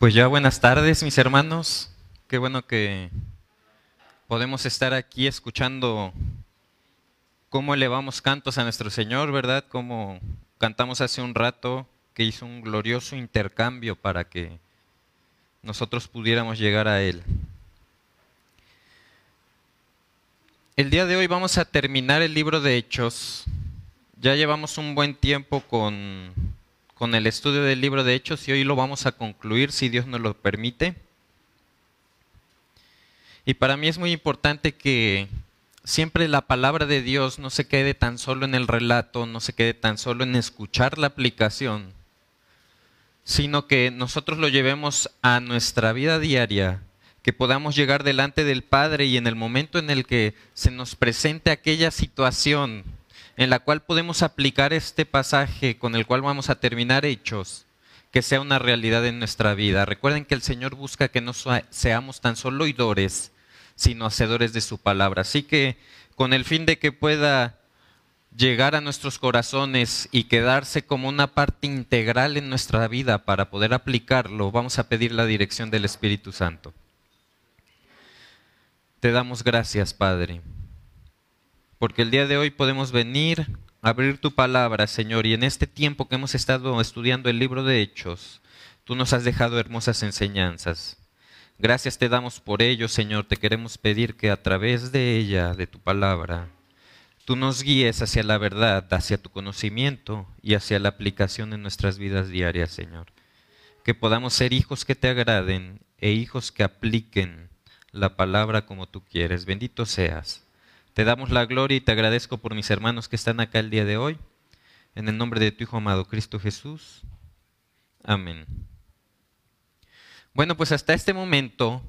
Pues ya buenas tardes, mis hermanos. Qué bueno que podemos estar aquí escuchando cómo elevamos cantos a nuestro Señor, ¿verdad? Como cantamos hace un rato, que hizo un glorioso intercambio para que nosotros pudiéramos llegar a Él. El día de hoy vamos a terminar el libro de Hechos. Ya llevamos un buen tiempo con con el estudio del libro de Hechos y hoy lo vamos a concluir si Dios nos lo permite. Y para mí es muy importante que siempre la palabra de Dios no se quede tan solo en el relato, no se quede tan solo en escuchar la aplicación, sino que nosotros lo llevemos a nuestra vida diaria, que podamos llegar delante del Padre y en el momento en el que se nos presente aquella situación en la cual podemos aplicar este pasaje con el cual vamos a terminar hechos, que sea una realidad en nuestra vida. Recuerden que el Señor busca que no seamos tan solo oidores, sino hacedores de su palabra. Así que con el fin de que pueda llegar a nuestros corazones y quedarse como una parte integral en nuestra vida para poder aplicarlo, vamos a pedir la dirección del Espíritu Santo. Te damos gracias, Padre porque el día de hoy podemos venir a abrir tu palabra, Señor, y en este tiempo que hemos estado estudiando el libro de Hechos, tú nos has dejado hermosas enseñanzas. Gracias te damos por ello, Señor. Te queremos pedir que a través de ella, de tu palabra, tú nos guíes hacia la verdad, hacia tu conocimiento y hacia la aplicación en nuestras vidas diarias, Señor. Que podamos ser hijos que te agraden e hijos que apliquen la palabra como tú quieres. Bendito seas. Te damos la gloria y te agradezco por mis hermanos que están acá el día de hoy. En el nombre de tu Hijo amado Cristo Jesús. Amén. Bueno, pues hasta este momento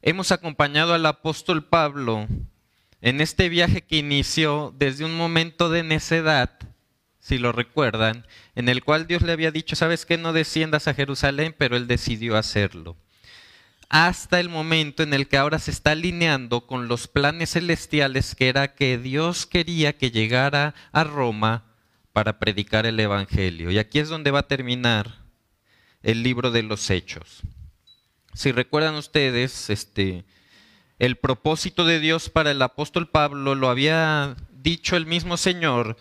hemos acompañado al apóstol Pablo en este viaje que inició desde un momento de necedad, si lo recuerdan, en el cual Dios le había dicho, sabes que no desciendas a Jerusalén, pero él decidió hacerlo hasta el momento en el que ahora se está alineando con los planes celestiales que era que Dios quería que llegara a Roma para predicar el Evangelio. Y aquí es donde va a terminar el libro de los Hechos. Si recuerdan ustedes, este, el propósito de Dios para el apóstol Pablo lo había dicho el mismo Señor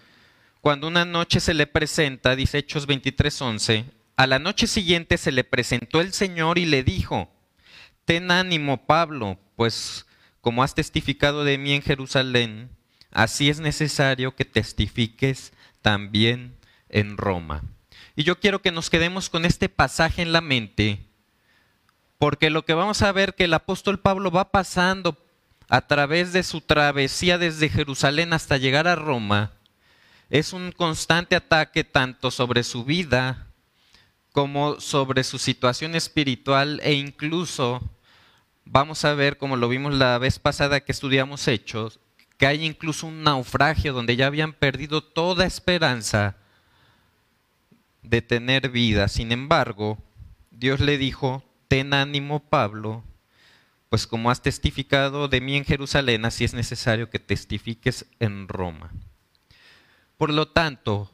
cuando una noche se le presenta, dice Hechos 23:11, a la noche siguiente se le presentó el Señor y le dijo, Ten ánimo, Pablo, pues como has testificado de mí en Jerusalén, así es necesario que testifiques también en Roma. Y yo quiero que nos quedemos con este pasaje en la mente, porque lo que vamos a ver que el apóstol Pablo va pasando a través de su travesía desde Jerusalén hasta llegar a Roma, es un constante ataque tanto sobre su vida como sobre su situación espiritual e incluso vamos a ver, como lo vimos la vez pasada que estudiamos Hechos, que hay incluso un naufragio donde ya habían perdido toda esperanza de tener vida. Sin embargo, Dios le dijo, ten ánimo Pablo, pues como has testificado de mí en Jerusalén, así es necesario que testifiques en Roma. Por lo tanto,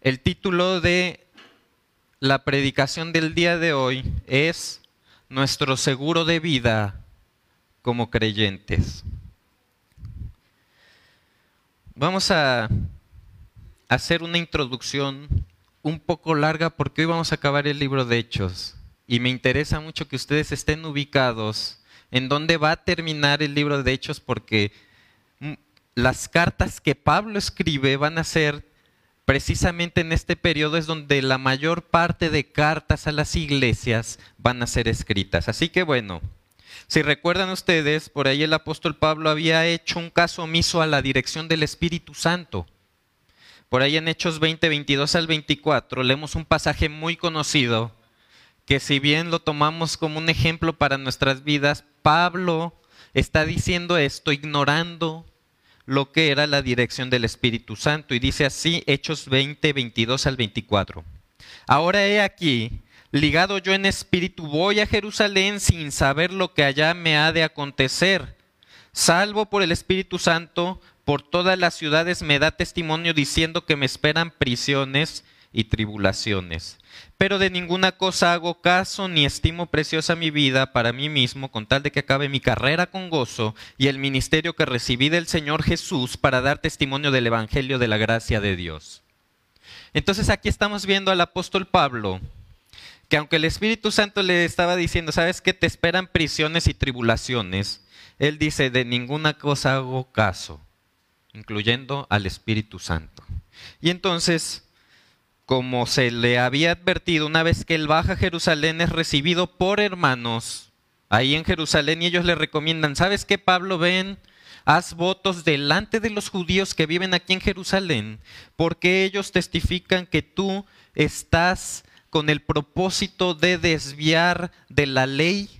el título de la predicación del día de hoy es nuestro seguro de vida como creyentes. Vamos a hacer una introducción un poco larga porque hoy vamos a acabar el libro de Hechos y me interesa mucho que ustedes estén ubicados en dónde va a terminar el libro de Hechos porque las cartas que Pablo escribe van a ser precisamente en este periodo es donde la mayor parte de cartas a las iglesias van a ser escritas. Así que bueno, si recuerdan ustedes, por ahí el apóstol Pablo había hecho un caso omiso a la dirección del Espíritu Santo. Por ahí en Hechos 20, 22 al 24 leemos un pasaje muy conocido que si bien lo tomamos como un ejemplo para nuestras vidas, Pablo está diciendo esto ignorando lo que era la dirección del Espíritu Santo. Y dice así, Hechos 20, 22 al 24. Ahora he aquí, ligado yo en espíritu, voy a Jerusalén sin saber lo que allá me ha de acontecer. Salvo por el Espíritu Santo, por todas las ciudades me da testimonio diciendo que me esperan prisiones y tribulaciones. Pero de ninguna cosa hago caso ni estimo preciosa mi vida para mí mismo, con tal de que acabe mi carrera con gozo y el ministerio que recibí del Señor Jesús para dar testimonio del Evangelio de la gracia de Dios. Entonces aquí estamos viendo al apóstol Pablo, que aunque el Espíritu Santo le estaba diciendo, sabes que te esperan prisiones y tribulaciones, él dice, de ninguna cosa hago caso, incluyendo al Espíritu Santo. Y entonces, como se le había advertido, una vez que él baja a Jerusalén es recibido por hermanos ahí en Jerusalén y ellos le recomiendan, ¿sabes qué, Pablo? Ven, haz votos delante de los judíos que viven aquí en Jerusalén, porque ellos testifican que tú estás con el propósito de desviar de la ley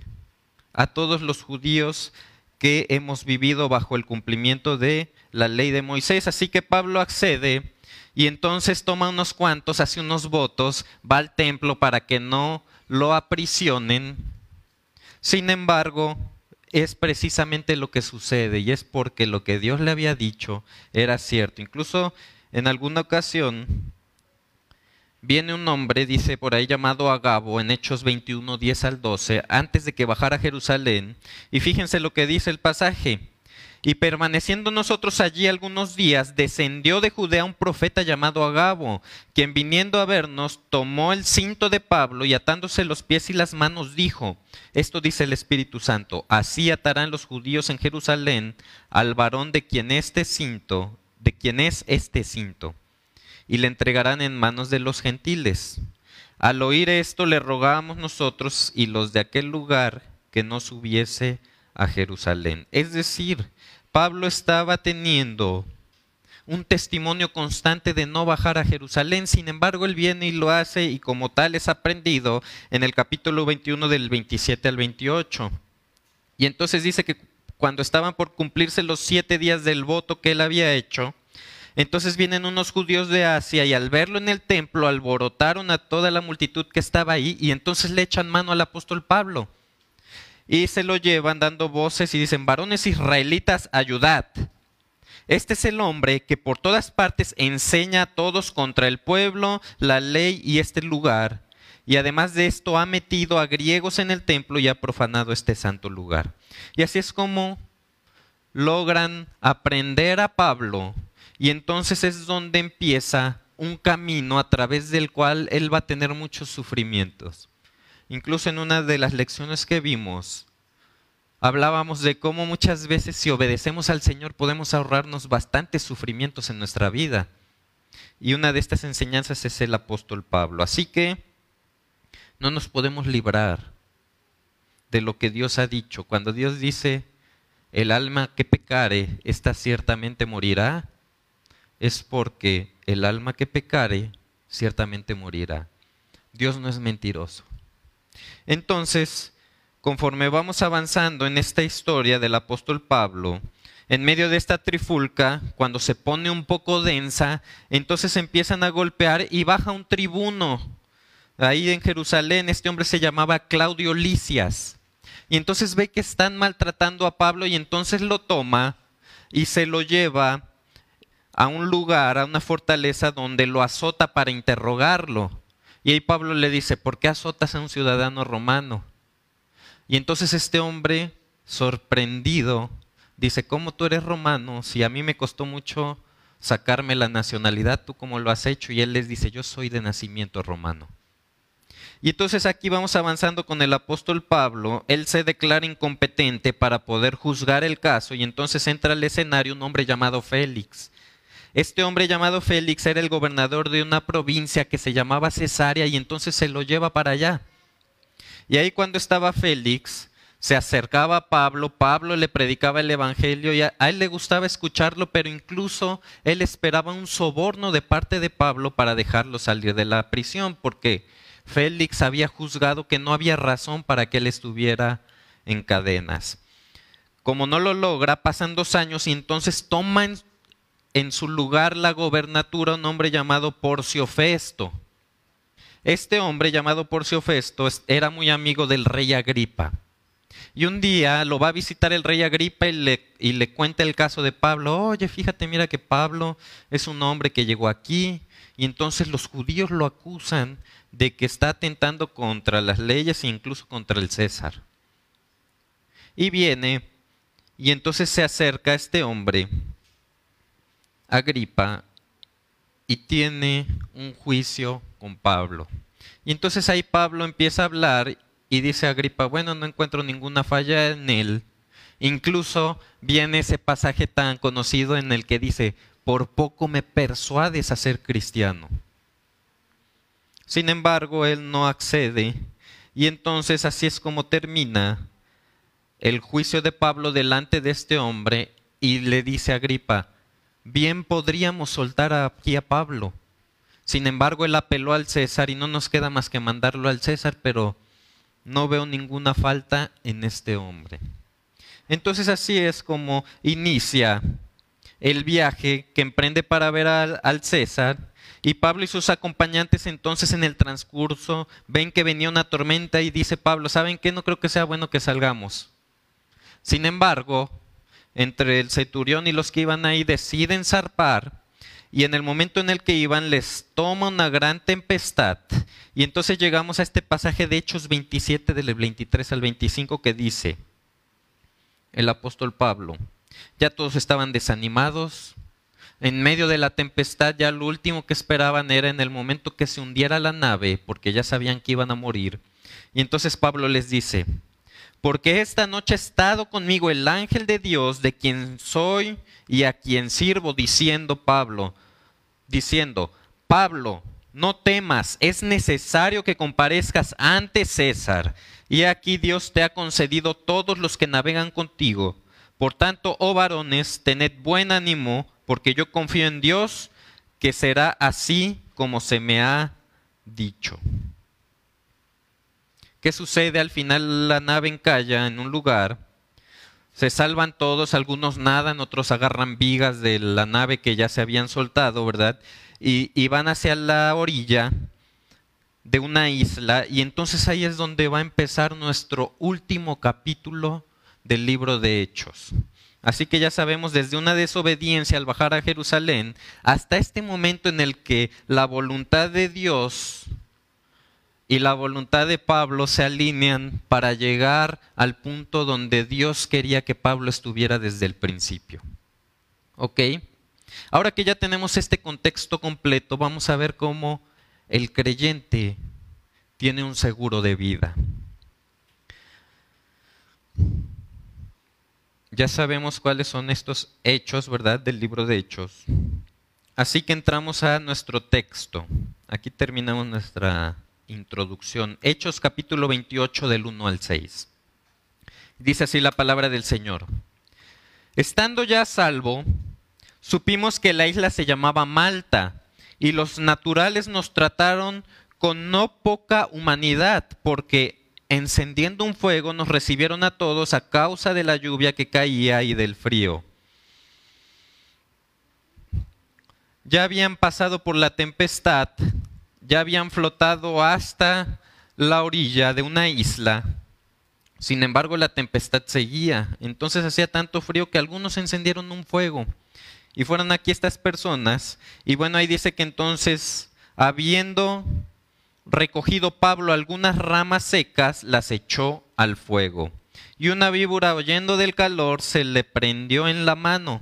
a todos los judíos que hemos vivido bajo el cumplimiento de la ley de Moisés. Así que Pablo accede y entonces toma unos cuantos, hace unos votos, va al templo para que no lo aprisionen. Sin embargo, es precisamente lo que sucede y es porque lo que Dios le había dicho era cierto. Incluso en alguna ocasión viene un hombre, dice por ahí llamado Agabo, en Hechos 21, 10 al 12, antes de que bajara a Jerusalén. Y fíjense lo que dice el pasaje. Y permaneciendo nosotros allí algunos días, descendió de Judea un profeta llamado Agabo, quien viniendo a vernos tomó el cinto de Pablo y atándose los pies y las manos dijo, esto dice el Espíritu Santo, así atarán los judíos en Jerusalén al varón de quien este cinto, de quien es este cinto, y le entregarán en manos de los gentiles. Al oír esto le rogábamos nosotros y los de aquel lugar que no subiese a Jerusalén. Es decir, Pablo estaba teniendo un testimonio constante de no bajar a Jerusalén, sin embargo él viene y lo hace y como tal es aprendido en el capítulo 21 del 27 al 28. Y entonces dice que cuando estaban por cumplirse los siete días del voto que él había hecho, entonces vienen unos judíos de Asia y al verlo en el templo alborotaron a toda la multitud que estaba ahí y entonces le echan mano al apóstol Pablo y se lo llevan dando voces y dicen, varones israelitas, ayudad. Este es el hombre que por todas partes enseña a todos contra el pueblo, la ley y este lugar. Y además de esto ha metido a griegos en el templo y ha profanado este santo lugar. Y así es como logran aprender a Pablo. Y entonces es donde empieza un camino a través del cual él va a tener muchos sufrimientos. Incluso en una de las lecciones que vimos, hablábamos de cómo muchas veces si obedecemos al Señor podemos ahorrarnos bastantes sufrimientos en nuestra vida. Y una de estas enseñanzas es el apóstol Pablo. Así que no nos podemos librar de lo que Dios ha dicho. Cuando Dios dice, el alma que pecare, esta ciertamente morirá, es porque el alma que pecare, ciertamente morirá. Dios no es mentiroso. Entonces, conforme vamos avanzando en esta historia del apóstol Pablo, en medio de esta trifulca, cuando se pone un poco densa, entonces empiezan a golpear y baja un tribuno. Ahí en Jerusalén este hombre se llamaba Claudio Licias. Y entonces ve que están maltratando a Pablo y entonces lo toma y se lo lleva a un lugar, a una fortaleza donde lo azota para interrogarlo. Y ahí Pablo le dice, ¿por qué azotas a un ciudadano romano? Y entonces este hombre, sorprendido, dice, ¿cómo tú eres romano? Si a mí me costó mucho sacarme la nacionalidad, ¿tú cómo lo has hecho? Y él les dice, yo soy de nacimiento romano. Y entonces aquí vamos avanzando con el apóstol Pablo. Él se declara incompetente para poder juzgar el caso y entonces entra al escenario un hombre llamado Félix. Este hombre llamado Félix era el gobernador de una provincia que se llamaba Cesarea y entonces se lo lleva para allá. Y ahí cuando estaba Félix, se acercaba a Pablo, Pablo le predicaba el Evangelio y a, él le gustaba escucharlo, pero incluso él esperaba un soborno de parte de Pablo para dejarlo salir de la prisión, porque Félix había juzgado que no había razón para que él estuviera en cadenas. Como no lo logra, pasan dos años y entonces toma en su lugar la gobernatura un hombre llamado Porcio Festo. Este hombre llamado Porcio Festo era muy amigo del rey Agripa. Y un día lo va a visitar el rey Agripa y le, y le cuenta el caso de Pablo. Oye, fíjate, mira que Pablo es un hombre que llegó aquí y entonces los judíos lo acusan de que está atentando contra las leyes e incluso contra el César. Y viene y entonces se acerca este hombre, Agripa, y tiene un juicio con Pablo. Y entonces ahí Pablo empieza a hablar y dice a Agripa, bueno, no encuentro ninguna falla en él. Incluso viene ese pasaje tan conocido en el que dice, por poco me persuades a ser cristiano. Sin embargo, él no accede y entonces así es como termina el juicio de Pablo delante de este hombre y le dice a Agripa, bien podríamos soltar aquí a Pablo. Sin embargo, él apeló al César y no nos queda más que mandarlo al César, pero no veo ninguna falta en este hombre. Entonces así es como inicia el viaje que emprende para ver al, César. Y Pablo y sus acompañantes entonces en el transcurso ven que venía una tormenta y dice Pablo, ¿saben qué? No creo que sea bueno que salgamos. Sin embargo, entre el centurión y los que iban ahí deciden zarpar y en el momento en el que iban les toma una gran tempestad. Y entonces llegamos a este pasaje de Hechos 27 del 23 al 25 que dice el apóstol Pablo, ya todos estaban desanimados, en medio de la tempestad ya lo último que esperaban era en el momento que se hundiera la nave, porque ya sabían que iban a morir. Y entonces Pablo les dice, porque esta noche ha estado conmigo el ángel de Dios, de quien soy y a quien sirvo, diciendo Pablo, diciendo, Pablo, no temas, es necesario que comparezcas ante César. Y aquí Dios te ha concedido todos los que navegan contigo. Por tanto, oh varones, tened buen ánimo, porque yo confío en Dios, que será así como se me ha dicho. ¿Qué sucede? Al final la nave encalla en un lugar, se salvan todos, algunos nadan, otros agarran vigas de la nave que ya se habían soltado, ¿verdad? Y, van hacia la orilla de una isla y entonces ahí es donde va a empezar nuestro último capítulo del libro de Hechos. Así que ya sabemos desde una desobediencia al bajar a Jerusalén hasta este momento en el que la voluntad de Dios y la voluntad de Pablo se alinean para llegar al punto donde Dios quería que Pablo estuviera desde el principio. ¿Ok? Ahora que ya tenemos este contexto completo, vamos a ver cómo el creyente tiene un seguro de vida. Ya sabemos cuáles son estos hechos, ¿verdad? Del libro de Hechos. Así que entramos a nuestro texto. Aquí terminamos nuestra introducción. Hechos capítulo 28 del 1 al 6. Dice así la palabra del Señor. Estando ya a salvo, supimos que la isla se llamaba Malta y los naturales nos trataron con no poca humanidad porque encendiendo un fuego nos recibieron a todos a causa de la lluvia que caía y del frío. Ya habían pasado por la tempestad ya habían flotado hasta la orilla de una isla. Sin embargo, la tempestad seguía. Entonces hacía tanto frío que algunos encendieron un fuego. Y fueron aquí estas personas. Y bueno, ahí dice que entonces, habiendo recogido Pablo algunas ramas secas, las echó al fuego. Y una víbora, oyendo del calor, se le prendió en la mano.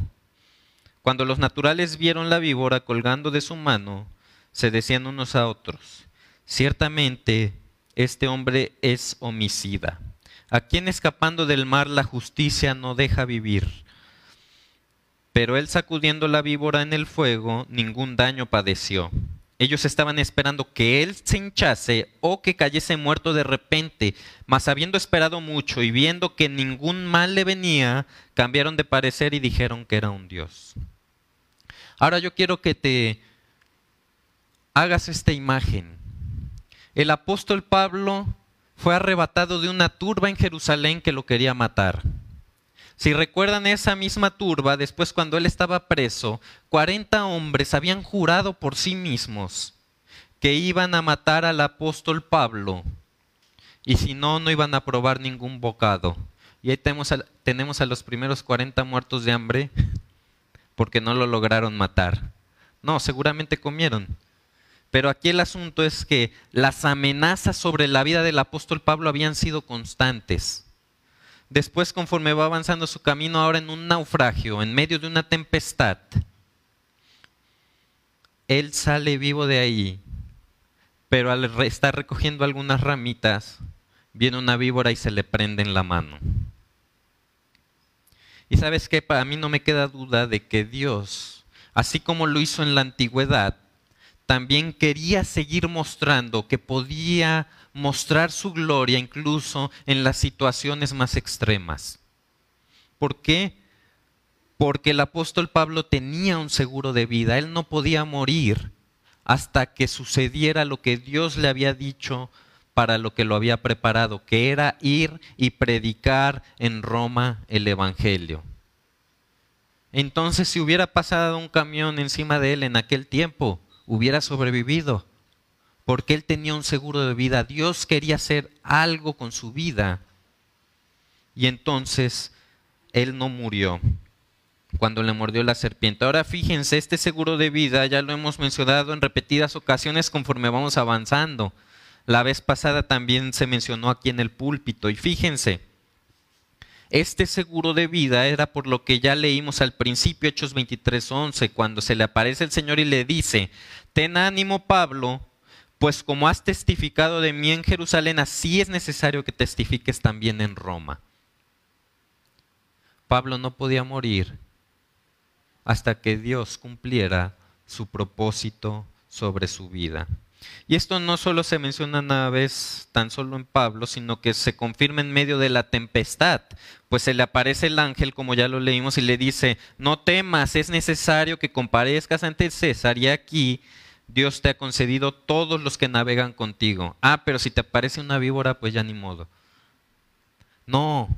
Cuando los naturales vieron la víbora colgando de su mano, se decían unos a otros, ciertamente este hombre es homicida, a quien escapando del mar la justicia no deja vivir. Pero él sacudiendo la víbora en el fuego, ningún daño padeció. Ellos estaban esperando que él se hinchase o que cayese muerto de repente, mas habiendo esperado mucho y viendo que ningún mal le venía, cambiaron de parecer y dijeron que era un Dios. Ahora yo quiero que te hagas esta imagen. El apóstol Pablo fue arrebatado de una turba en Jerusalén que lo quería matar. Si recuerdan esa misma turba, después cuando él estaba preso, 40 hombres habían jurado por sí mismos que iban a matar al apóstol Pablo y si no, no iban a probar ningún bocado. Y ahí tenemos tenemos a los primeros 40 muertos de hambre porque no lo lograron matar. No, seguramente comieron, Pero aquí el asunto es que las amenazas sobre la vida del apóstol Pablo habían sido constantes. Después, conforme va avanzando su camino ahora en un naufragio, en medio de una tempestad, él sale vivo de ahí, pero al estar recogiendo algunas ramitas, viene una víbora y se le prende en la mano. Y sabes que para mí no me queda duda de que Dios, así como lo hizo en la antigüedad, también quería seguir mostrando que podía mostrar su gloria incluso en las situaciones más extremas. ¿Por qué? Porque el apóstol Pablo tenía un seguro de vida, él no podía morir hasta que sucediera lo que Dios le había dicho para lo que lo había preparado, que era ir y predicar en Roma el Evangelio. Entonces, si hubiera pasado un camión encima de él en aquel tiempo, hubiera sobrevivido, porque él tenía un seguro de vida. Dios quería hacer algo con su vida. Y entonces él no murió cuando le mordió la serpiente. Ahora fíjense, este seguro de vida ya lo hemos mencionado en repetidas ocasiones conforme vamos avanzando. La vez pasada también se mencionó aquí en el púlpito. Y fíjense, este seguro de vida era por lo que ya leímos al principio, Hechos 23:11, cuando se le aparece el Señor y le dice, ten ánimo Pablo, pues como has testificado de mí en Jerusalén, así es necesario que testifiques también en Roma. Pablo no podía morir hasta que Dios cumpliera su propósito sobre su vida. Y esto no solo se menciona una vez tan solo en Pablo, sino que se confirma en medio de la tempestad, pues se le aparece el ángel, como ya lo leímos, y le dice, no temas, es necesario que comparezcas ante César, y aquí Dios te ha concedido todos los que navegan contigo. Ah, pero si te aparece una víbora, pues ya ni modo. No,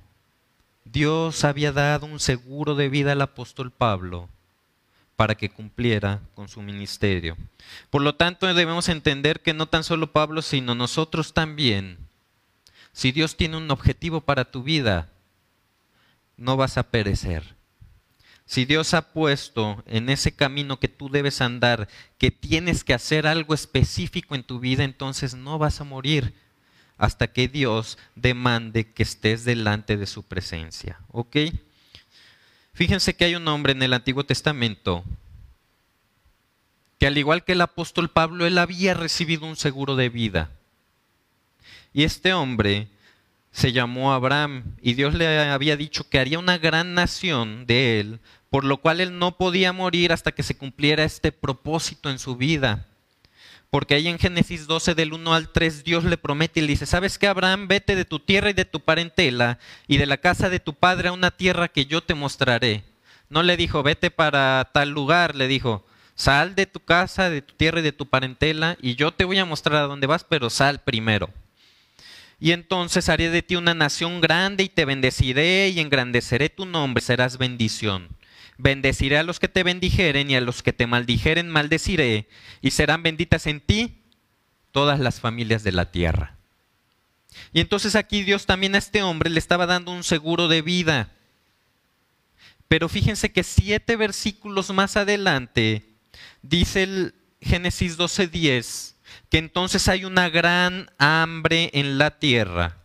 Dios había dado un seguro de vida al apóstol Pablo para que cumpliera con su ministerio. Por lo tanto, debemos entender que no tan solo Pablo, sino nosotros también, si Dios tiene un objetivo para tu vida, no vas a perecer. Si Dios ha puesto en ese camino que tú debes andar, que tienes que hacer algo específico en tu vida, entonces no vas a morir hasta que Dios demande que estés delante de su presencia. ¿Ok? Fíjense que hay un hombre en el Antiguo Testamento que al igual que el apóstol Pablo, él había recibido un seguro de vida. Y este hombre se llamó Abraham y Dios le había dicho que haría una gran nación de él, por lo cual él no podía morir hasta que se cumpliera este propósito en su vida. Porque ahí en Génesis 12 del 1 al 3 Dios le promete y le dice, ¿sabes qué Abraham? Vete de tu tierra y de tu parentela y de la casa de tu padre a una tierra que yo te mostraré. No le dijo, vete para tal lugar, le dijo, sal de tu casa, de tu tierra y de tu parentela y yo te voy a mostrar a dónde vas, pero sal primero. Y entonces haré de ti una nación grande y te bendeciré y engrandeceré tu nombre, serás bendición. Bendeciré a los que te bendijeren y a los que te maldijeren maldeciré, y serán benditas en ti todas las familias de la tierra. Y entonces aquí Dios también a este hombre le estaba dando un seguro de vida. Pero fíjense que siete versículos más adelante dice el Génesis 12:10 que entonces hay una gran hambre en la tierra.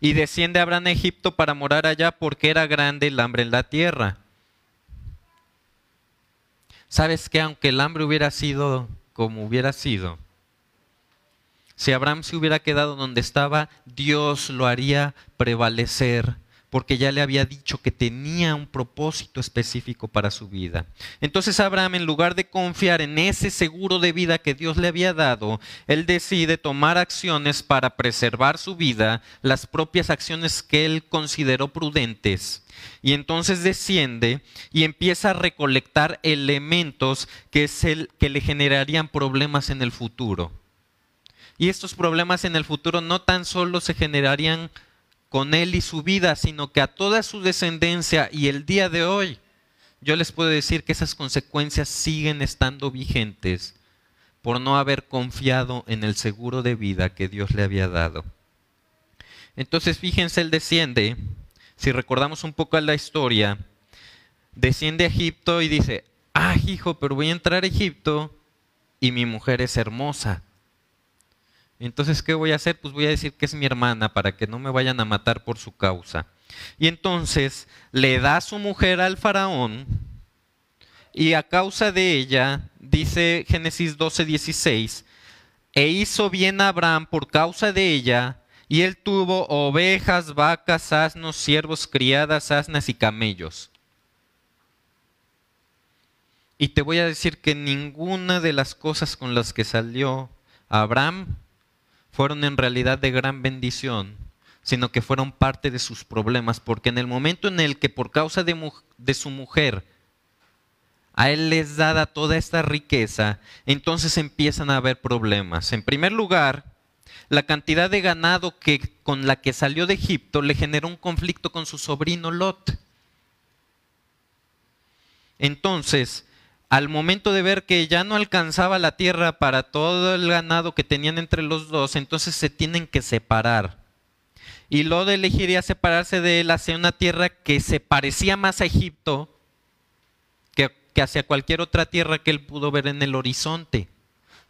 Y desciende Abraham a Egipto para morar allá porque era grande el hambre en la tierra. ¿Sabes que Aunque el hambre hubiera sido como hubiera sido, si Abraham se hubiera quedado donde estaba, Dios lo haría prevalecer porque ya le había dicho que tenía un propósito específico para su vida. Entonces Abraham, en lugar de confiar en ese seguro de vida que Dios le había dado, él decide tomar acciones para preservar su vida, las propias acciones que él consideró prudentes. Y entonces desciende y empieza a recolectar elementos que, es el, que le generarían problemas en el futuro. Y estos problemas en el futuro no tan solo se generarían con él y su vida, sino que a toda su descendencia y el día de hoy, yo les puedo decir que esas consecuencias siguen estando vigentes por no haber confiado en el seguro de vida que Dios le había dado. Entonces, fíjense, él desciende, si recordamos un poco la historia, desciende a Egipto y dice, ah, hijo, pero voy a entrar a Egipto y mi mujer es hermosa. Entonces, ¿qué voy a hacer? Pues voy a decir que es mi hermana para que no me vayan a matar por su causa. Y entonces le da su mujer al faraón y a causa de ella, dice Génesis 12, 16, e hizo bien a Abraham por causa de ella, y él tuvo ovejas, vacas, asnos, siervos, criadas, asnas y camellos. Y te voy a decir que ninguna de las cosas con las que salió Abraham fueron en realidad de gran bendición, sino que fueron parte de sus problemas, porque en el momento en el que por causa de, su mujer a él les dada toda esta riqueza, entonces empiezan a haber problemas. En primer lugar, la cantidad de ganado que, con la que salió de Egipto le generó un conflicto con su sobrino Lot. Entonces, al momento de ver que ya no alcanzaba la tierra para todo el ganado que tenían entre los dos, entonces se tienen que separar. Y Lot elegiría separarse de él hacia una tierra que se parecía más a Egipto que, que hacia cualquier otra tierra que él pudo ver en el horizonte.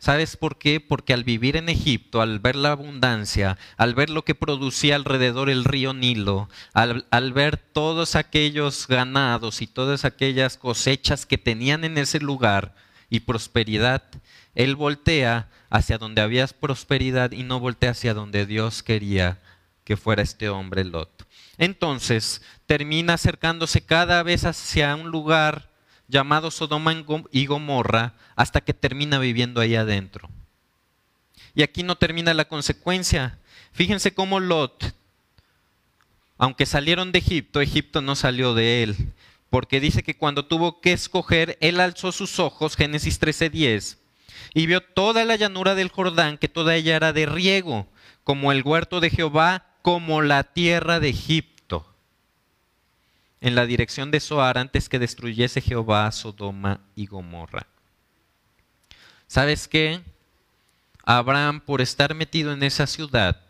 ¿Sabes por qué? Porque al vivir en Egipto, al ver la abundancia, al ver lo que producía alrededor el río Nilo, al, ver todos aquellos ganados y todas aquellas cosechas que tenían en ese lugar y prosperidad, él voltea hacia donde había prosperidad y no voltea hacia donde Dios quería que fuera este hombre Lot. Entonces termina acercándose cada vez hacia un lugar llamado Sodoma y Gomorra hasta que termina viviendo ahí adentro. Y aquí no termina la consecuencia. Fíjense cómo Lot, aunque salieron de Egipto, Egipto no salió de él. Porque dice que cuando tuvo que escoger, él alzó sus ojos, Génesis 13:10, y vio toda la llanura del Jordán, que toda ella era de riego, como el huerto de Jehová, como la tierra de Egipto en la dirección de Zoar antes que destruyese Jehová Sodoma y Gomorra. ¿Sabes qué? Abraham, por estar metido en esa ciudad,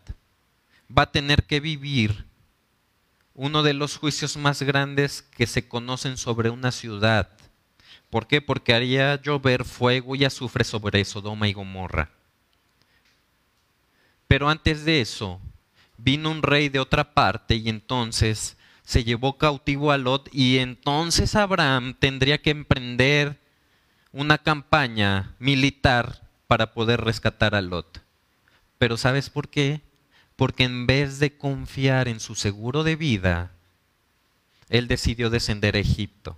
va a tener que vivir uno de los juicios más grandes que se conocen sobre una ciudad. ¿Por qué? Porque haría llover fuego y azufre sobre Sodoma y Gomorra. Pero antes de eso, vino un rey de otra parte y entonces se llevó cautivo a Lot y entonces Abraham tendría que emprender una campaña militar para poder rescatar a Lot. Pero ¿sabes por qué? Porque en vez de confiar en su seguro de vida, él decidió descender a Egipto.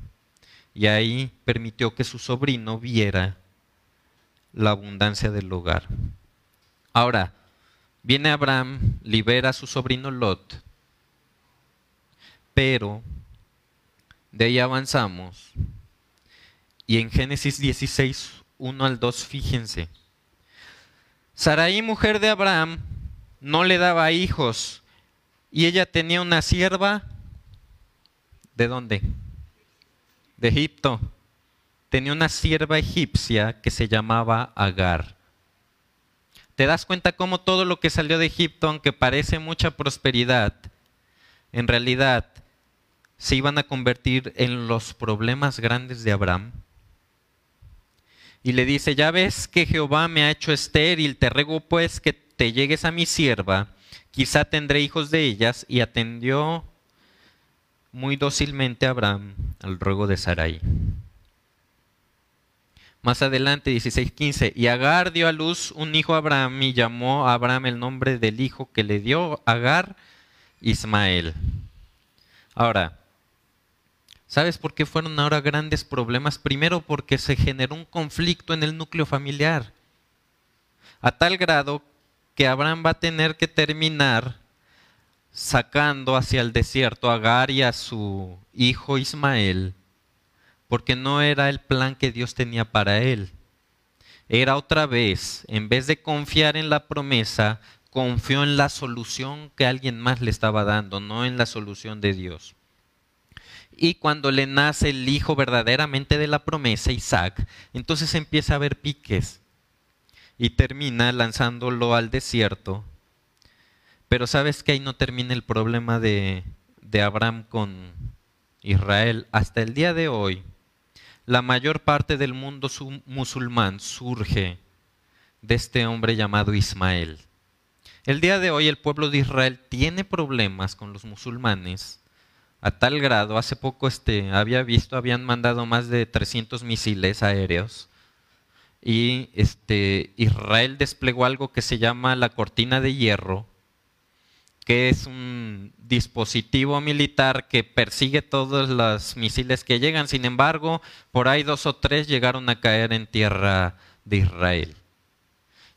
Y ahí permitió que su sobrino viera la abundancia del lugar. Ahora, viene Abraham, libera a su sobrino Lot, pero de ahí avanzamos. Y en Génesis 16, 1 al 2, fíjense. Saraí, mujer de Abraham, no le daba hijos. Y ella tenía una sierva. ¿De dónde? De Egipto. Tenía una sierva egipcia que se llamaba Agar. ¿Te das cuenta cómo todo lo que salió de Egipto, aunque parece mucha prosperidad, en realidad se iban a convertir en los problemas grandes de Abraham. Y le dice, ya ves que Jehová me ha hecho estéril, te ruego pues que te llegues a mi sierva, quizá tendré hijos de ellas. Y atendió muy dócilmente Abraham al ruego de Sarai. Más adelante, 16:15, y Agar dio a luz un hijo a Abraham y llamó a Abraham el nombre del hijo que le dio Agar, Ismael. Ahora, ¿Sabes por qué fueron ahora grandes problemas? Primero porque se generó un conflicto en el núcleo familiar, a tal grado que Abraham va a tener que terminar sacando hacia el desierto a Agar y a su hijo Ismael, porque no era el plan que Dios tenía para él. Era otra vez, en vez de confiar en la promesa, confió en la solución que alguien más le estaba dando, no en la solución de Dios. Y cuando le nace el hijo verdaderamente de la promesa, Isaac, entonces empieza a haber piques y termina lanzándolo al desierto. Pero sabes que ahí no termina el problema de, de Abraham con Israel. Hasta el día de hoy, la mayor parte del mundo musulmán surge de este hombre llamado Ismael. El día de hoy el pueblo de Israel tiene problemas con los musulmanes a tal grado, hace poco este, había visto, habían mandado más de 300 misiles aéreos y este, Israel desplegó algo que se llama la cortina de hierro, que es un dispositivo militar que persigue todos los misiles que llegan. Sin embargo, por ahí dos o tres llegaron a caer en tierra de Israel.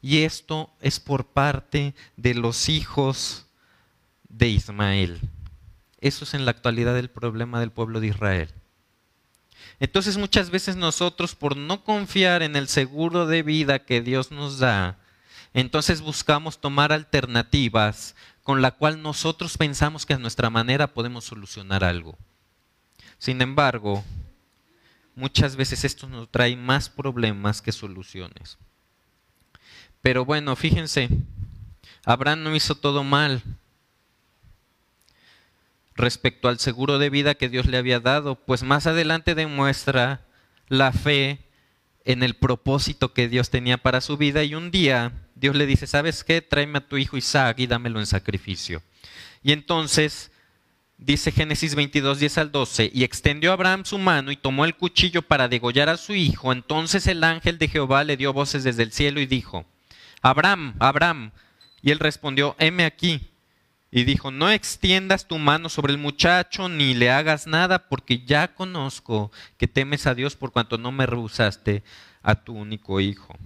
Y esto es por parte de los hijos de Ismael. Eso es en la actualidad el problema del pueblo de Israel. Entonces muchas veces nosotros por no confiar en el seguro de vida que Dios nos da, entonces buscamos tomar alternativas con la cual nosotros pensamos que a nuestra manera podemos solucionar algo. Sin embargo, muchas veces esto nos trae más problemas que soluciones. Pero bueno, fíjense, Abraham no hizo todo mal respecto al seguro de vida que Dios le había dado, pues más adelante demuestra la fe en el propósito que Dios tenía para su vida y un día Dios le dice, ¿sabes qué? Tráeme a tu hijo Isaac y dámelo en sacrificio. Y entonces dice Génesis 22, 10 al 12, y extendió Abraham su mano y tomó el cuchillo para degollar a su hijo. Entonces el ángel de Jehová le dio voces desde el cielo y dijo, Abraham, Abraham. Y él respondió, heme aquí. Y dijo, no extiendas tu mano sobre el muchacho ni le hagas nada, porque ya conozco que temes a Dios por cuanto no me rehusaste a tu único hijo.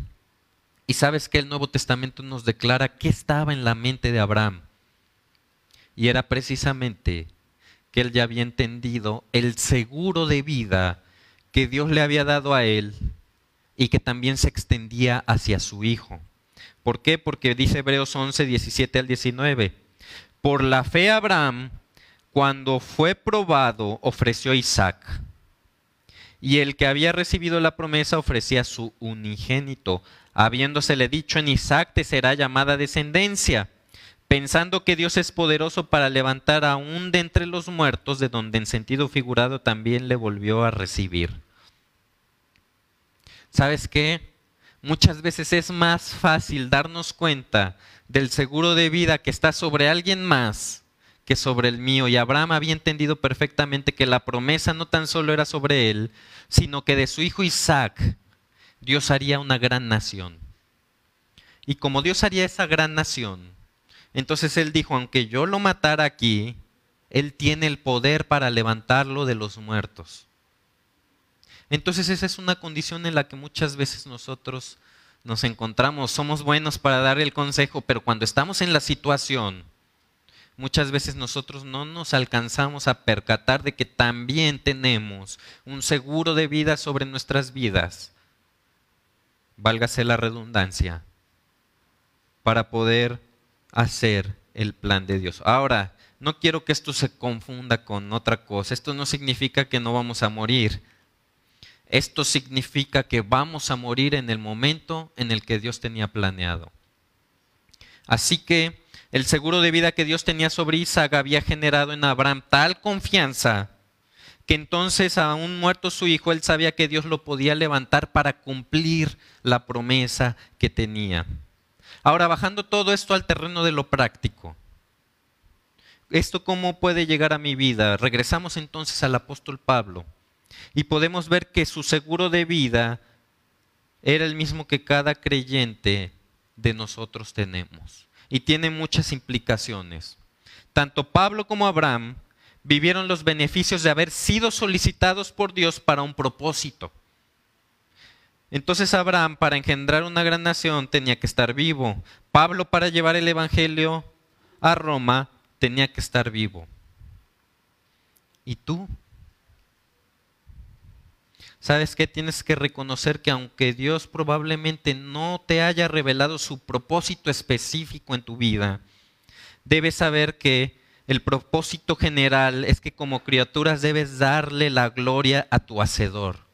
Y sabes que el Nuevo Testamento nos declara qué estaba en la mente de Abraham. Y era precisamente que él ya había entendido el seguro de vida que Dios le había dado a él y que también se extendía hacia su hijo. ¿Por qué? Porque dice Hebreos 11, 17 al 19 por la fe Abraham, cuando fue probado, ofreció Isaac. Y el que había recibido la promesa ofrecía su unigénito, habiéndosele dicho en Isaac te será llamada descendencia, pensando que Dios es poderoso para levantar aún de entre los muertos, de donde en sentido figurado también le volvió a recibir. ¿Sabes qué? Muchas veces es más fácil darnos cuenta del seguro de vida que está sobre alguien más que sobre el mío. Y Abraham había entendido perfectamente que la promesa no tan solo era sobre él, sino que de su hijo Isaac Dios haría una gran nación. Y como Dios haría esa gran nación, entonces él dijo, aunque yo lo matara aquí, él tiene el poder para levantarlo de los muertos. Entonces esa es una condición en la que muchas veces nosotros nos encontramos, somos buenos para dar el consejo, pero cuando estamos en la situación, muchas veces nosotros no nos alcanzamos a percatar de que también tenemos un seguro de vida sobre nuestras vidas, válgase la redundancia, para poder hacer el plan de Dios. Ahora, no quiero que esto se confunda con otra cosa. Esto no significa que no vamos a morir. Esto significa que vamos a morir en el momento en el que Dios tenía planeado. Así que el seguro de vida que Dios tenía sobre Isaac había generado en Abraham tal confianza que entonces, aún muerto su hijo, él sabía que Dios lo podía levantar para cumplir la promesa que tenía. Ahora, bajando todo esto al terreno de lo práctico, ¿esto cómo puede llegar a mi vida? Regresamos entonces al apóstol Pablo. Y podemos ver que su seguro de vida era el mismo que cada creyente de nosotros tenemos. Y tiene muchas implicaciones. Tanto Pablo como Abraham vivieron los beneficios de haber sido solicitados por Dios para un propósito. Entonces Abraham para engendrar una gran nación tenía que estar vivo. Pablo para llevar el Evangelio a Roma tenía que estar vivo. ¿Y tú? ¿Sabes qué? Tienes que reconocer que aunque Dios probablemente no te haya revelado su propósito específico en tu vida, debes saber que el propósito general es que como criaturas debes darle la gloria a tu Hacedor.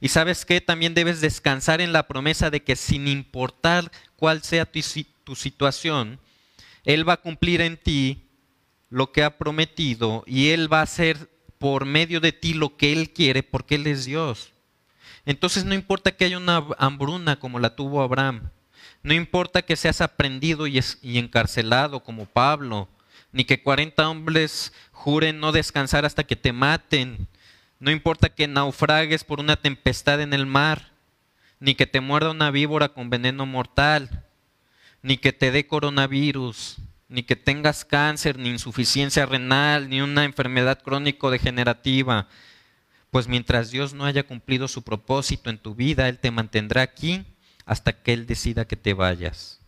Y sabes qué? También debes descansar en la promesa de que sin importar cuál sea tu, tu situación, Él va a cumplir en ti lo que ha prometido y Él va a hacer por medio de ti lo que Él quiere porque Él es Dios. Entonces no importa que haya una hambruna como la tuvo Abraham, no importa que seas aprendido y, encarcelado como Pablo, ni que 40 hombres juren no descansar hasta que te maten, no importa que naufragues por una tempestad en el mar, ni que te muerda una víbora con veneno mortal, ni que te dé coronavirus, ni que tengas cáncer, ni insuficiencia renal, ni una enfermedad crónico-degenerativa. Pues mientras Dios no haya cumplido su propósito en tu vida, Él te mantendrá aquí hasta que Él decida que te vayas.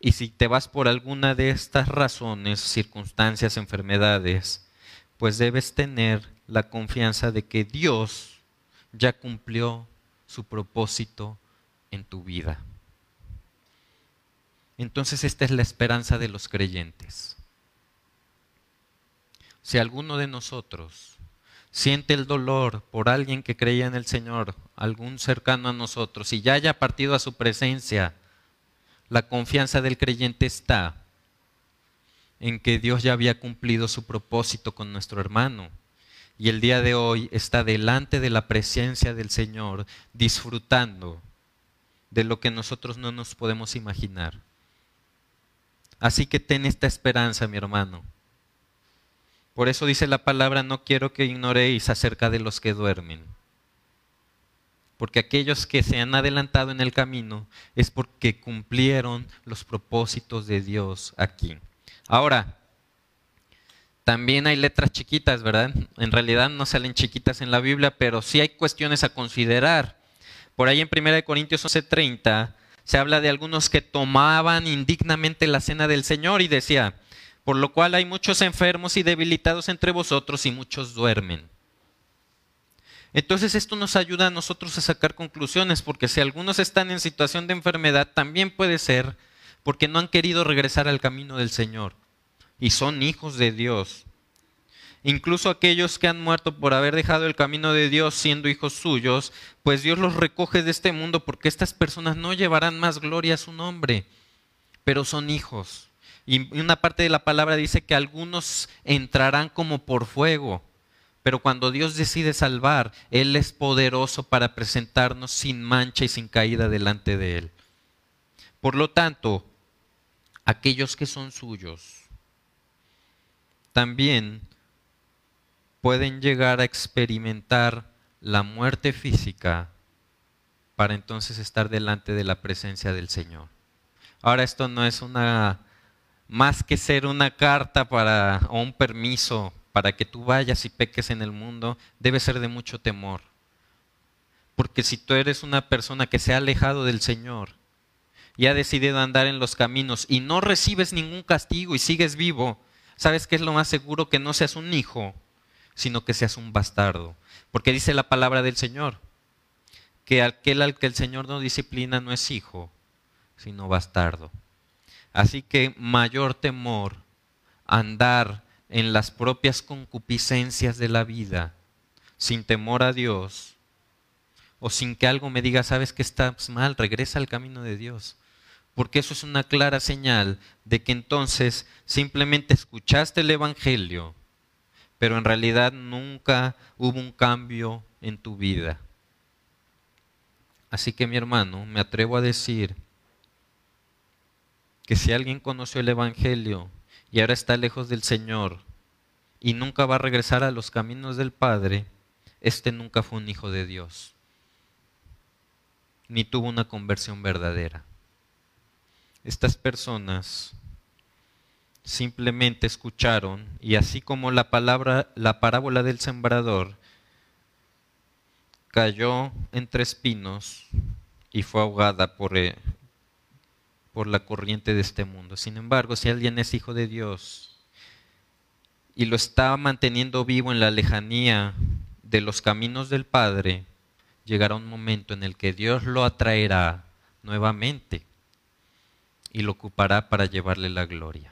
Y si te vas por alguna de estas razones, circunstancias, enfermedades, pues debes tener la confianza de que Dios ya cumplió su propósito en tu vida. Entonces esta es la esperanza de los creyentes. Si alguno de nosotros siente el dolor por alguien que creía en el Señor, algún cercano a nosotros, y ya haya partido a su presencia, la confianza del creyente está en que Dios ya había cumplido su propósito con nuestro hermano. Y el día de hoy está delante de la presencia del Señor, disfrutando de lo que nosotros no nos podemos imaginar. Así que ten esta esperanza, mi hermano. Por eso dice la palabra, no quiero que ignoréis acerca de los que duermen. Porque aquellos que se han adelantado en el camino es porque cumplieron los propósitos de Dios aquí. Ahora, también hay letras chiquitas, ¿verdad? En realidad no salen chiquitas en la Biblia, pero sí hay cuestiones a considerar. Por ahí en 1 Corintios 11:30 se habla de algunos que tomaban indignamente la cena del Señor y decía, por lo cual hay muchos enfermos y debilitados entre vosotros y muchos duermen. Entonces esto nos ayuda a nosotros a sacar conclusiones, porque si algunos están en situación de enfermedad, también puede ser porque no han querido regresar al camino del Señor y son hijos de Dios. Incluso aquellos que han muerto por haber dejado el camino de Dios siendo hijos suyos, pues Dios los recoge de este mundo porque estas personas no llevarán más gloria a su nombre, pero son hijos. Y una parte de la palabra dice que algunos entrarán como por fuego, pero cuando Dios decide salvar, Él es poderoso para presentarnos sin mancha y sin caída delante de Él. Por lo tanto, aquellos que son suyos, también pueden llegar a experimentar la muerte física para entonces estar delante de la presencia del Señor. Ahora esto no es una más que ser una carta para o un permiso para que tú vayas y peques en el mundo, debe ser de mucho temor. Porque si tú eres una persona que se ha alejado del Señor y ha decidido andar en los caminos y no recibes ningún castigo y sigues vivo, ¿sabes qué es lo más seguro? Que no seas un hijo sino que seas un bastardo. Porque dice la palabra del Señor, que aquel al que el Señor no disciplina no es hijo, sino bastardo. Así que mayor temor andar en las propias concupiscencias de la vida, sin temor a Dios, o sin que algo me diga, sabes que estás mal, regresa al camino de Dios. Porque eso es una clara señal de que entonces simplemente escuchaste el Evangelio, pero en realidad nunca hubo un cambio en tu vida. Así que mi hermano, me atrevo a decir que si alguien conoció el Evangelio y ahora está lejos del Señor y nunca va a regresar a los caminos del Padre, este nunca fue un hijo de Dios, ni tuvo una conversión verdadera. Estas personas simplemente escucharon y así como la palabra la parábola del sembrador cayó entre espinos y fue ahogada por, eh, por la corriente de este mundo. Sin embargo, si alguien es hijo de Dios y lo está manteniendo vivo en la lejanía de los caminos del Padre, llegará un momento en el que Dios lo atraerá nuevamente y lo ocupará para llevarle la gloria.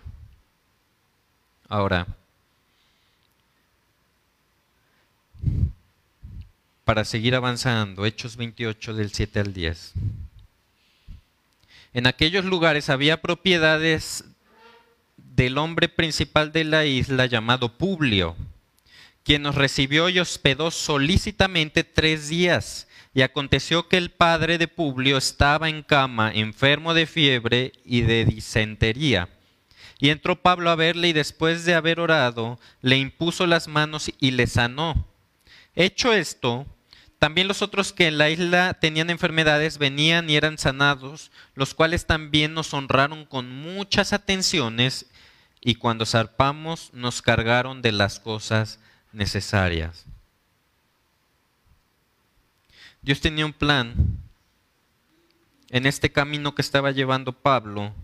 Ahora, para seguir avanzando, Hechos 28 del 7 al 10. En aquellos lugares había propiedades del hombre principal de la isla llamado Publio, quien nos recibió y hospedó solícitamente tres días, Y aconteció que el padre de Publio estaba en cama, enfermo de fiebre y de disentería. Y entró Pablo a verle y después de haber orado, le impuso las manos y le sanó. Hecho esto, también los otros que en la isla tenían enfermedades venían y eran sanados, los cuales también nos honraron con muchas atenciones y cuando zarpamos nos cargaron de las cosas necesarias. Dios tenía un plan en este camino que estaba llevando Pablo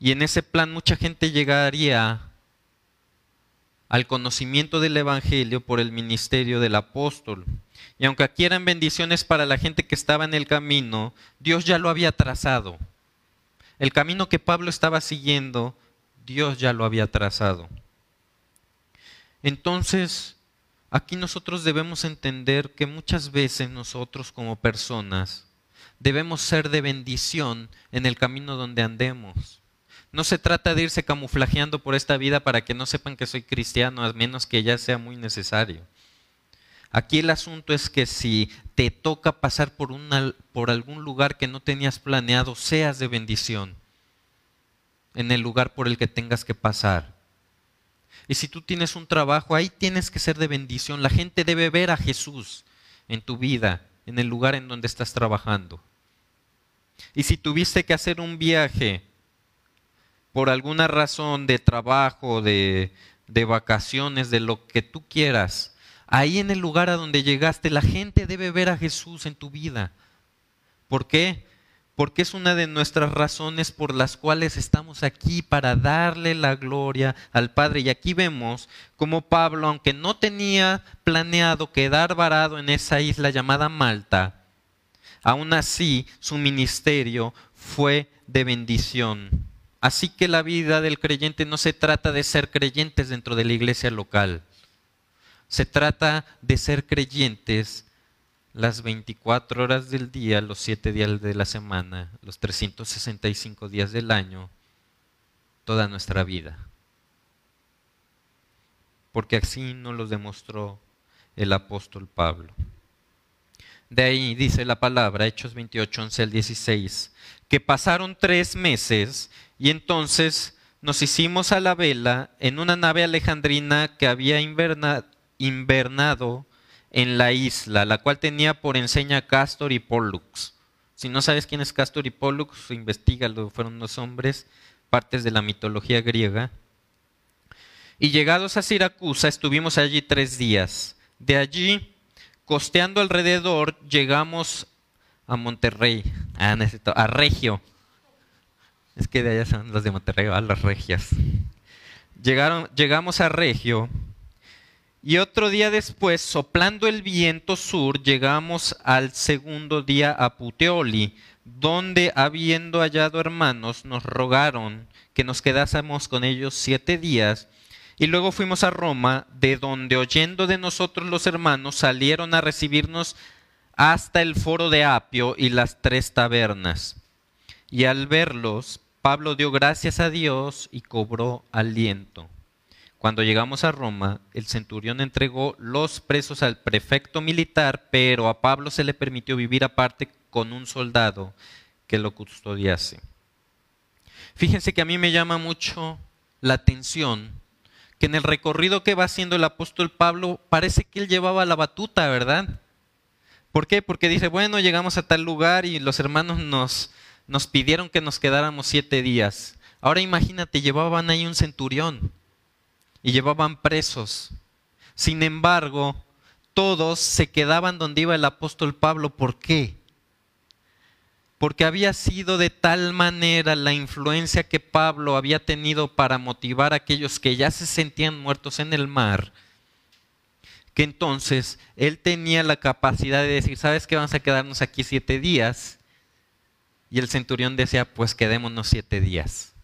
y en ese plan mucha gente llegaría al conocimiento del Evangelio por el ministerio del apóstol. Y aunque aquí eran bendiciones para la gente que estaba en el camino, Dios ya lo había trazado. El camino que Pablo estaba siguiendo, Dios ya lo había trazado. Entonces, Aquí nosotros debemos entender que muchas veces nosotros como personas debemos ser de bendición en el camino donde andemos. No se trata de irse camuflajeando por esta vida para que no sepan que soy cristiano, a menos que ya sea muy necesario. Aquí el asunto es que si te toca pasar por, por algún lugar que no tenías planeado, seas de bendición en el lugar por el que tengas que pasar. Y si tú tienes un trabajo, ahí tienes que ser de bendición. La gente debe ver a Jesús en tu vida, en el lugar en donde estás trabajando. Y si tuviste que hacer un viaje por alguna razón de trabajo, de, de vacaciones, de lo que tú quieras, ahí en el lugar a donde llegaste, la gente debe ver a Jesús en tu vida. ¿Por qué? porque es una de nuestras razones por las cuales estamos aquí para darle la gloria al Padre. Y aquí vemos como Pablo, aunque no tenía planeado quedar varado en esa isla llamada Malta, aún así su ministerio fue de bendición. Así que la vida del creyente no se trata de ser creyentes dentro de la iglesia local, se trata de ser creyentes las 24 horas del día, los 7 días de la semana, los 365 días del año, toda nuestra vida. Porque así nos lo demostró el apóstol Pablo. De ahí dice la palabra, Hechos 28, 11 al 16, que pasaron tres meses y entonces nos hicimos a la vela en una nave alejandrina que había invernado en la isla, la cual tenía por enseña Castor y Pollux. Si no sabes quién es Castor y Pollux, investigalo, fueron dos hombres, partes de la mitología griega. Y llegados a Siracusa, estuvimos allí tres días. De allí, costeando alrededor, llegamos a Monterrey, ah, a Regio. Es que de allá son los de Monterrey, a las regias. Llegaron, llegamos a Regio y otro día después, soplando el viento sur, llegamos al segundo día a Puteoli, donde habiendo hallado hermanos, nos rogaron que nos quedásemos con ellos siete días. Y luego fuimos a Roma, de donde oyendo de nosotros los hermanos, salieron a recibirnos hasta el foro de Apio y las tres tabernas. Y al verlos, Pablo dio gracias a Dios y cobró aliento. Cuando llegamos a Roma, el centurión entregó los presos al prefecto militar, pero a Pablo se le permitió vivir aparte con un soldado que lo custodiase. Fíjense que a mí me llama mucho la atención que en el recorrido que va haciendo el apóstol Pablo parece que él llevaba la batuta, ¿verdad? ¿Por qué? Porque dice, bueno, llegamos a tal lugar y los hermanos nos, nos pidieron que nos quedáramos siete días. Ahora imagínate, llevaban ahí un centurión y llevaban presos. Sin embargo, todos se quedaban donde iba el apóstol Pablo. ¿Por qué? Porque había sido de tal manera la influencia que Pablo había tenido para motivar a aquellos que ya se sentían muertos en el mar, que entonces él tenía la capacidad de decir, ¿sabes qué? Vamos a quedarnos aquí siete días. Y el centurión decía, pues quedémonos siete días.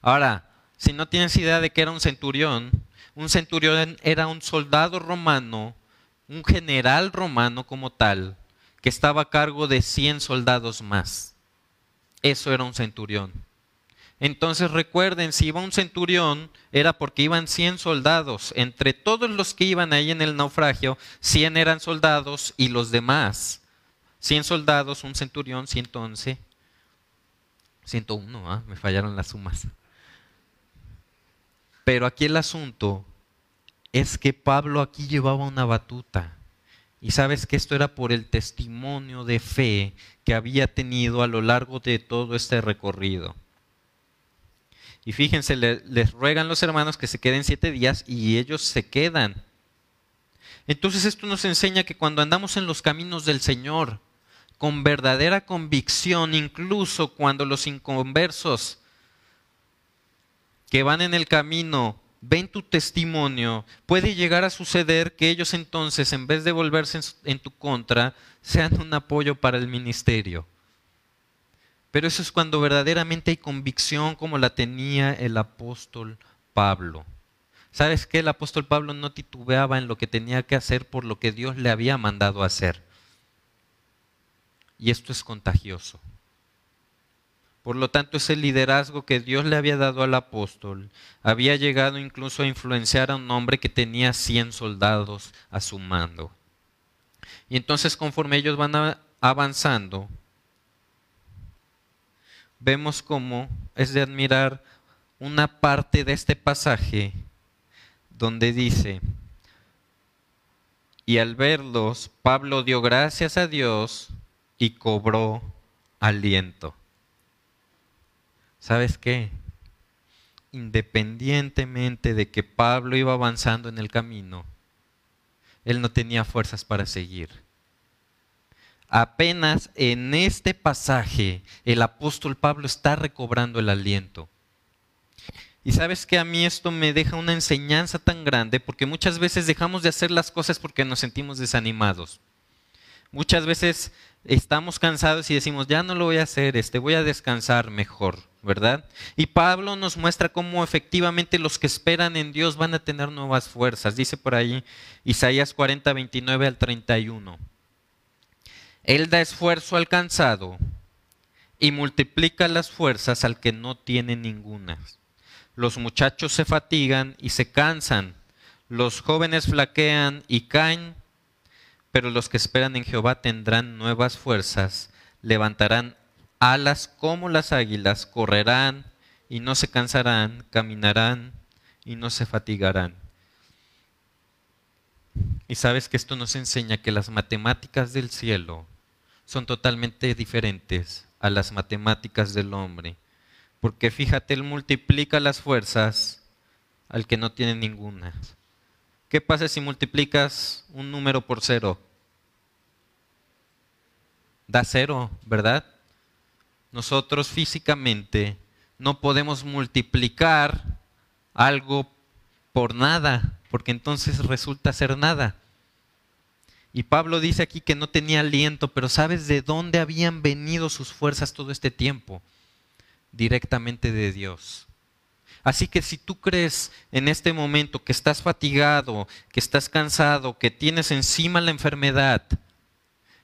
Ahora, si no tienes idea de que era un centurión, un centurión era un soldado romano, un general romano como tal, que estaba a cargo de 100 soldados más. Eso era un centurión. Entonces recuerden, si iba un centurión, era porque iban 100 soldados. Entre todos los que iban ahí en el naufragio, 100 eran soldados y los demás 100 soldados, un centurión, 111, 101, ¿ah? me fallaron las sumas. Pero aquí el asunto es que Pablo aquí llevaba una batuta. Y sabes que esto era por el testimonio de fe que había tenido a lo largo de todo este recorrido. Y fíjense, les ruegan los hermanos que se queden siete días y ellos se quedan. Entonces esto nos enseña que cuando andamos en los caminos del Señor, con verdadera convicción, incluso cuando los inconversos que van en el camino ven tu testimonio, puede llegar a suceder que ellos entonces, en vez de volverse en tu contra, sean un apoyo para el ministerio. Pero eso es cuando verdaderamente hay convicción como la tenía el apóstol Pablo. ¿Sabes qué? El apóstol Pablo no titubeaba en lo que tenía que hacer por lo que Dios le había mandado hacer. Y esto es contagioso. Por lo tanto, ese liderazgo que Dios le había dado al apóstol había llegado incluso a influenciar a un hombre que tenía 100 soldados a su mando. Y entonces conforme ellos van avanzando, vemos cómo es de admirar una parte de este pasaje donde dice, y al verlos, Pablo dio gracias a Dios y cobró aliento. ¿Sabes qué? Independientemente de que Pablo iba avanzando en el camino, él no tenía fuerzas para seguir. Apenas en este pasaje el apóstol Pablo está recobrando el aliento. Y sabes que a mí esto me deja una enseñanza tan grande porque muchas veces dejamos de hacer las cosas porque nos sentimos desanimados. Muchas veces estamos cansados y decimos, ya no lo voy a hacer, este, voy a descansar mejor. ¿verdad? Y Pablo nos muestra cómo efectivamente los que esperan en Dios van a tener nuevas fuerzas. Dice por ahí Isaías 40, 29 al 31. Él da esfuerzo al cansado y multiplica las fuerzas al que no tiene ninguna. Los muchachos se fatigan y se cansan, los jóvenes flaquean y caen, pero los que esperan en Jehová tendrán nuevas fuerzas, levantarán alas como las águilas, correrán y no se cansarán, caminarán y no se fatigarán. Y sabes que esto nos enseña que las matemáticas del cielo son totalmente diferentes a las matemáticas del hombre. Porque fíjate, Él multiplica las fuerzas al que no tiene ninguna. ¿Qué pasa si multiplicas un número por cero? Da cero, ¿verdad? nosotros físicamente no podemos multiplicar algo por nada, porque entonces resulta ser nada. Y Pablo dice aquí que no tenía aliento, pero ¿sabes de dónde habían venido sus fuerzas todo este tiempo? Directamente de Dios. Así que si tú crees en este momento que estás fatigado, que estás cansado, que tienes encima la enfermedad,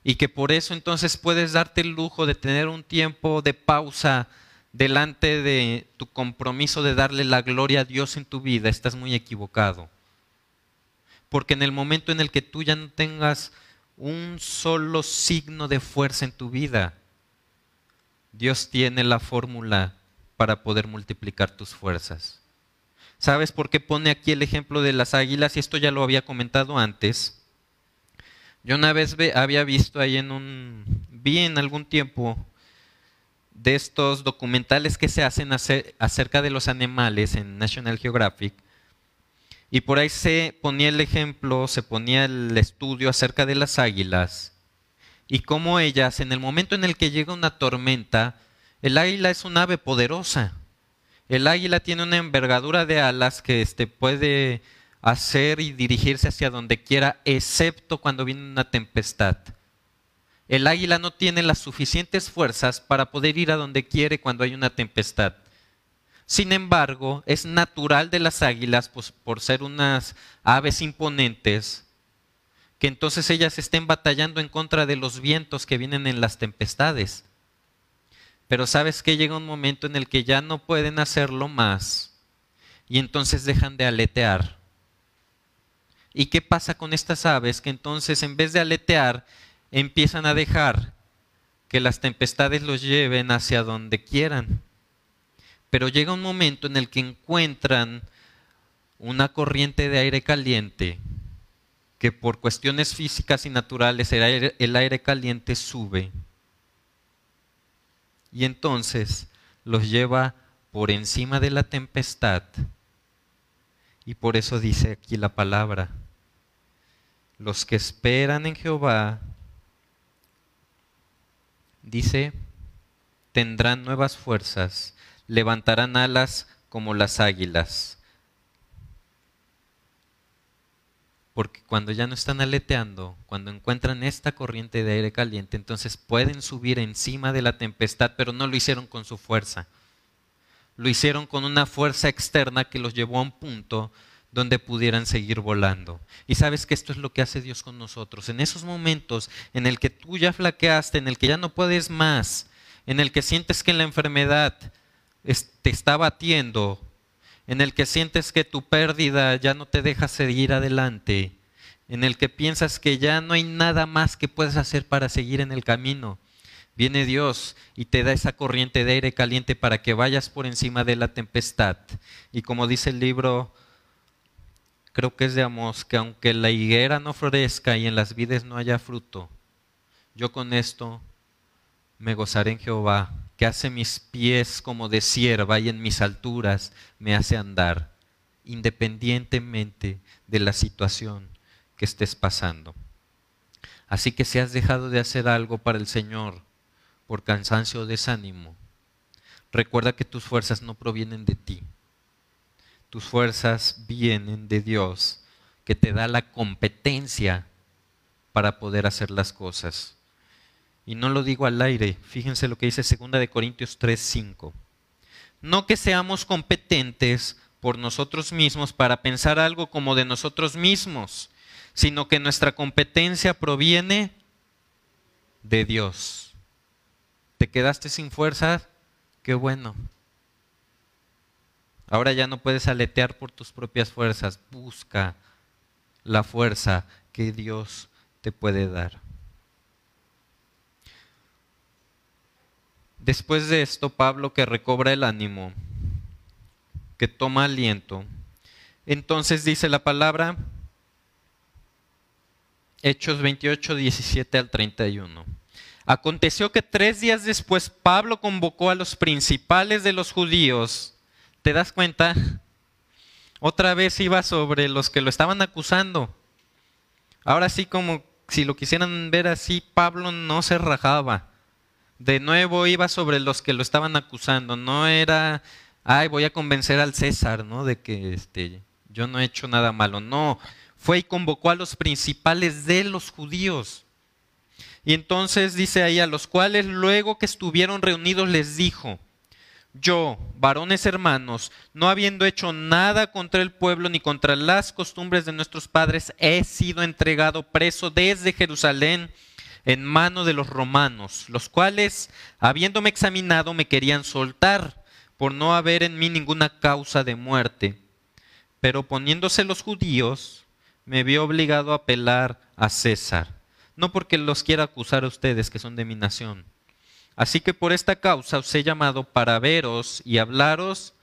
y que por eso entonces puedes darte el lujo de tener un tiempo de pausa delante de tu compromiso de darle la gloria a Dios en tu vida, estás muy equivocado. Porque en el momento en el que tú ya no tengas un solo signo de fuerza en tu vida, Dios tiene la fórmula para poder multiplicar tus fuerzas. ¿Sabes por qué pone aquí el ejemplo de las águilas? Y esto ya lo había comentado antes. Yo una vez había visto ahí en un, vi en algún tiempo de estos documentales que se hacen acerca de los animales en National Geographic. Y por ahí se ponía el ejemplo, se ponía el estudio acerca de las águilas y cómo ellas, en el momento en el que llega una tormenta, el águila es un ave poderosa. El águila tiene una envergadura de alas que este, puede hacer y dirigirse hacia donde quiera, excepto cuando viene una tempestad. El águila no tiene las suficientes fuerzas para poder ir a donde quiere cuando hay una tempestad. Sin embargo, es natural de las águilas, pues, por ser unas aves imponentes, que entonces ellas estén batallando en contra de los vientos que vienen en las tempestades. Pero sabes que llega un momento en el que ya no pueden hacerlo más y entonces dejan de aletear ¿Y qué pasa con estas aves? Que entonces en vez de aletear, empiezan a dejar que las tempestades los lleven hacia donde quieran. Pero llega un momento en el que encuentran una corriente de aire caliente que por cuestiones físicas y naturales el aire, el aire caliente sube y entonces los lleva por encima de la tempestad. Y por eso dice aquí la palabra, los que esperan en Jehová, dice, tendrán nuevas fuerzas, levantarán alas como las águilas. Porque cuando ya no están aleteando, cuando encuentran esta corriente de aire caliente, entonces pueden subir encima de la tempestad, pero no lo hicieron con su fuerza. Lo hicieron con una fuerza externa que los llevó a un punto donde pudieran seguir volando. Y sabes que esto es lo que hace Dios con nosotros. En esos momentos en el que tú ya flaqueaste, en el que ya no puedes más, en el que sientes que la enfermedad te está batiendo, en el que sientes que tu pérdida ya no te deja seguir adelante, en el que piensas que ya no hay nada más que puedes hacer para seguir en el camino. Viene Dios y te da esa corriente de aire caliente para que vayas por encima de la tempestad. Y como dice el libro, creo que es de Amos, que aunque la higuera no florezca y en las vides no haya fruto, yo con esto me gozaré en Jehová que hace mis pies como de sierva y en mis alturas me hace andar, independientemente de la situación que estés pasando. Así que si has dejado de hacer algo para el Señor por cansancio o desánimo, recuerda que tus fuerzas no provienen de ti. Tus fuerzas vienen de Dios, que te da la competencia para poder hacer las cosas. Y no lo digo al aire. Fíjense lo que dice 2 de Corintios 3, 5. No que seamos competentes por nosotros mismos para pensar algo como de nosotros mismos, sino que nuestra competencia proviene de Dios. ¿Te quedaste sin fuerza? Qué bueno. Ahora ya no puedes aletear por tus propias fuerzas. Busca la fuerza que Dios te puede dar. Después de esto, Pablo que recobra el ánimo, que toma aliento, entonces dice la palabra, Hechos 28, 17 al 31. Aconteció que tres días después Pablo convocó a los principales de los judíos. ¿Te das cuenta? Otra vez iba sobre los que lo estaban acusando. Ahora sí, como si lo quisieran ver así, Pablo no se rajaba de nuevo iba sobre los que lo estaban acusando. No era, ay, voy a convencer al César, ¿no? De que este, yo no he hecho nada malo. No, fue y convocó a los principales de los judíos. Y entonces dice ahí, a los cuales luego que estuvieron reunidos les dijo, yo, varones hermanos, no habiendo hecho nada contra el pueblo ni contra las costumbres de nuestros padres, he sido entregado preso desde Jerusalén en mano de los romanos, los cuales, habiéndome examinado, me querían soltar por no haber en mí ninguna causa de muerte. Pero poniéndose los judíos, me vi obligado a apelar a César, no porque los quiera acusar a ustedes que son de mi nación. Así que por esta causa os he llamado para veros y hablaros,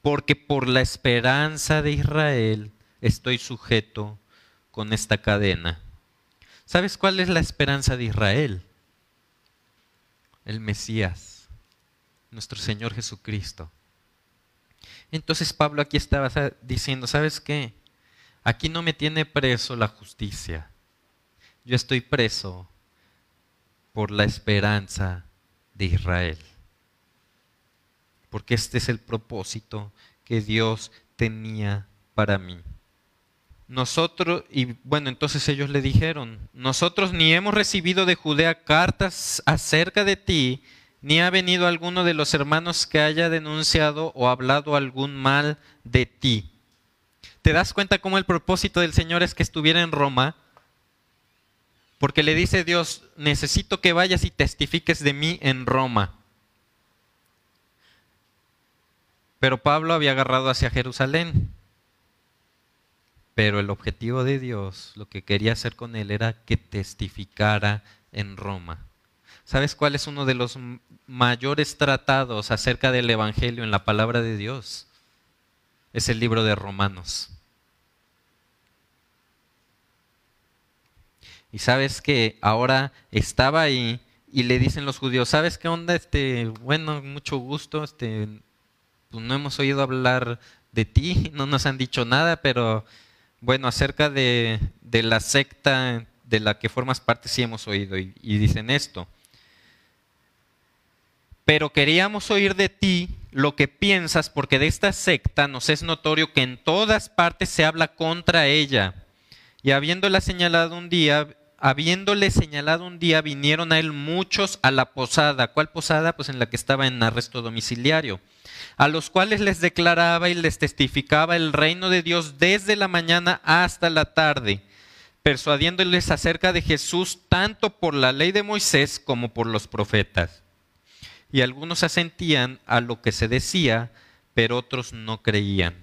porque por la esperanza de Israel estoy sujeto con esta cadena. ¿Sabes cuál es la esperanza de Israel? El Mesías, nuestro Señor Jesucristo. Entonces Pablo aquí estaba diciendo, ¿sabes qué? Aquí no me tiene preso la justicia. Yo estoy preso por la esperanza de Israel. Porque este es el propósito que Dios tenía para mí nosotros, y bueno, entonces ellos le dijeron, nosotros ni hemos recibido de Judea cartas acerca de ti, ni ha venido alguno de los hermanos que haya denunciado o hablado algún mal de ti. ¿Te das cuenta cómo el propósito del Señor es que estuviera en Roma? Porque le dice Dios, necesito que vayas y testifiques de mí en Roma. Pero Pablo había agarrado hacia Jerusalén. Pero el objetivo de Dios, lo que quería hacer con él era que testificara en Roma. ¿Sabes cuál es uno de los mayores tratados acerca del Evangelio en la palabra de Dios? Es el libro de Romanos. Y sabes que ahora estaba ahí y le dicen los judíos, ¿sabes qué onda? Este, bueno, mucho gusto, este, pues no hemos oído hablar de ti, no nos han dicho nada, pero bueno, acerca de, de la secta de la que formas parte sí hemos oído y, y dicen esto. Pero queríamos oír de ti lo que piensas, porque de esta secta nos es notorio que en todas partes se habla contra ella. Y habiéndola señalado un día, habiéndole señalado un día, vinieron a él muchos a la posada. ¿Cuál posada? Pues en la que estaba en arresto domiciliario. A los cuales les declaraba y les testificaba el reino de Dios desde la mañana hasta la tarde, persuadiéndoles acerca de Jesús tanto por la ley de Moisés como por los profetas. Y algunos asentían a lo que se decía, pero otros no creían.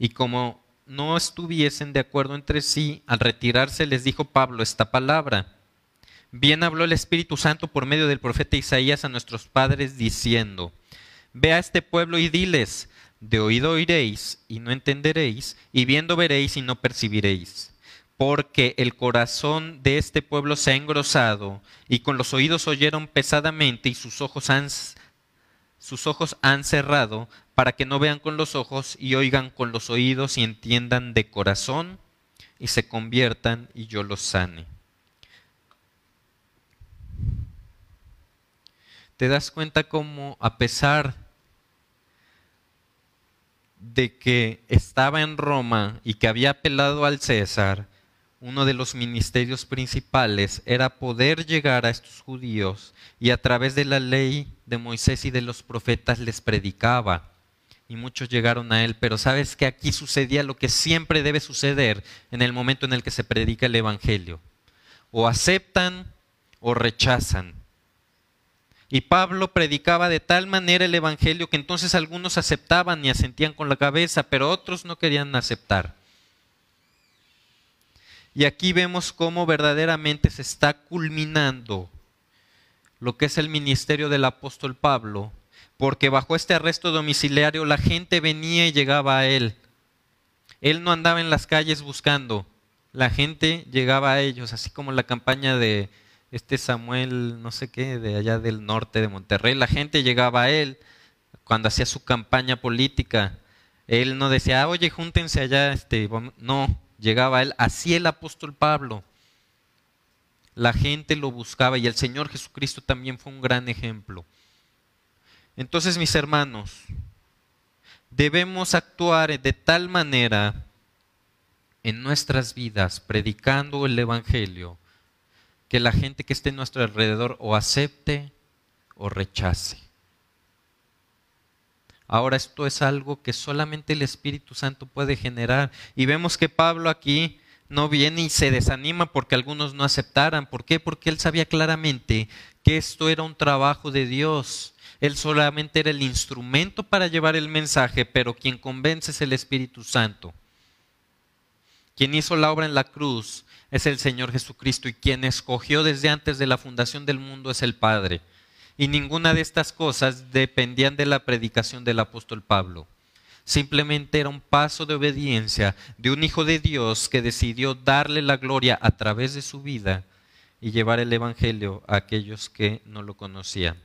Y como no estuviesen de acuerdo entre sí, al retirarse les dijo Pablo esta palabra. Bien habló el Espíritu Santo por medio del profeta Isaías a nuestros padres diciendo, Ve a este pueblo y diles, de oído oiréis y no entenderéis, y viendo veréis y no percibiréis. Porque el corazón de este pueblo se ha engrosado, y con los oídos oyeron pesadamente, y sus ojos han, sus ojos han cerrado, para que no vean con los ojos y oigan con los oídos y entiendan de corazón y se conviertan y yo los sane. Te das cuenta cómo a pesar de que estaba en Roma y que había apelado al César, uno de los ministerios principales era poder llegar a estos judíos y a través de la ley de Moisés y de los profetas les predicaba y muchos llegaron a él, pero sabes que aquí sucedía lo que siempre debe suceder en el momento en el que se predica el Evangelio. O aceptan o rechazan. Y Pablo predicaba de tal manera el Evangelio que entonces algunos aceptaban y asentían con la cabeza, pero otros no querían aceptar. Y aquí vemos cómo verdaderamente se está culminando lo que es el ministerio del apóstol Pablo porque bajo este arresto domiciliario la gente venía y llegaba a él. Él no andaba en las calles buscando, la gente llegaba a ellos, así como la campaña de este Samuel, no sé qué, de allá del norte de Monterrey, la gente llegaba a él cuando hacía su campaña política. Él no decía, ah, oye, júntense allá, este, no, llegaba a él, así el apóstol Pablo. La gente lo buscaba y el Señor Jesucristo también fue un gran ejemplo. Entonces, mis hermanos, debemos actuar de tal manera en nuestras vidas, predicando el Evangelio, que la gente que esté en nuestro alrededor o acepte o rechace. Ahora esto es algo que solamente el Espíritu Santo puede generar. Y vemos que Pablo aquí no viene y se desanima porque algunos no aceptaran. ¿Por qué? Porque él sabía claramente que esto era un trabajo de Dios él solamente era el instrumento para llevar el mensaje, pero quien convence es el Espíritu Santo. Quien hizo la obra en la cruz es el Señor Jesucristo y quien escogió desde antes de la fundación del mundo es el Padre. Y ninguna de estas cosas dependían de la predicación del apóstol Pablo. Simplemente era un paso de obediencia de un Hijo de Dios que decidió darle la gloria a través de su vida y llevar el Evangelio a aquellos que no lo conocían.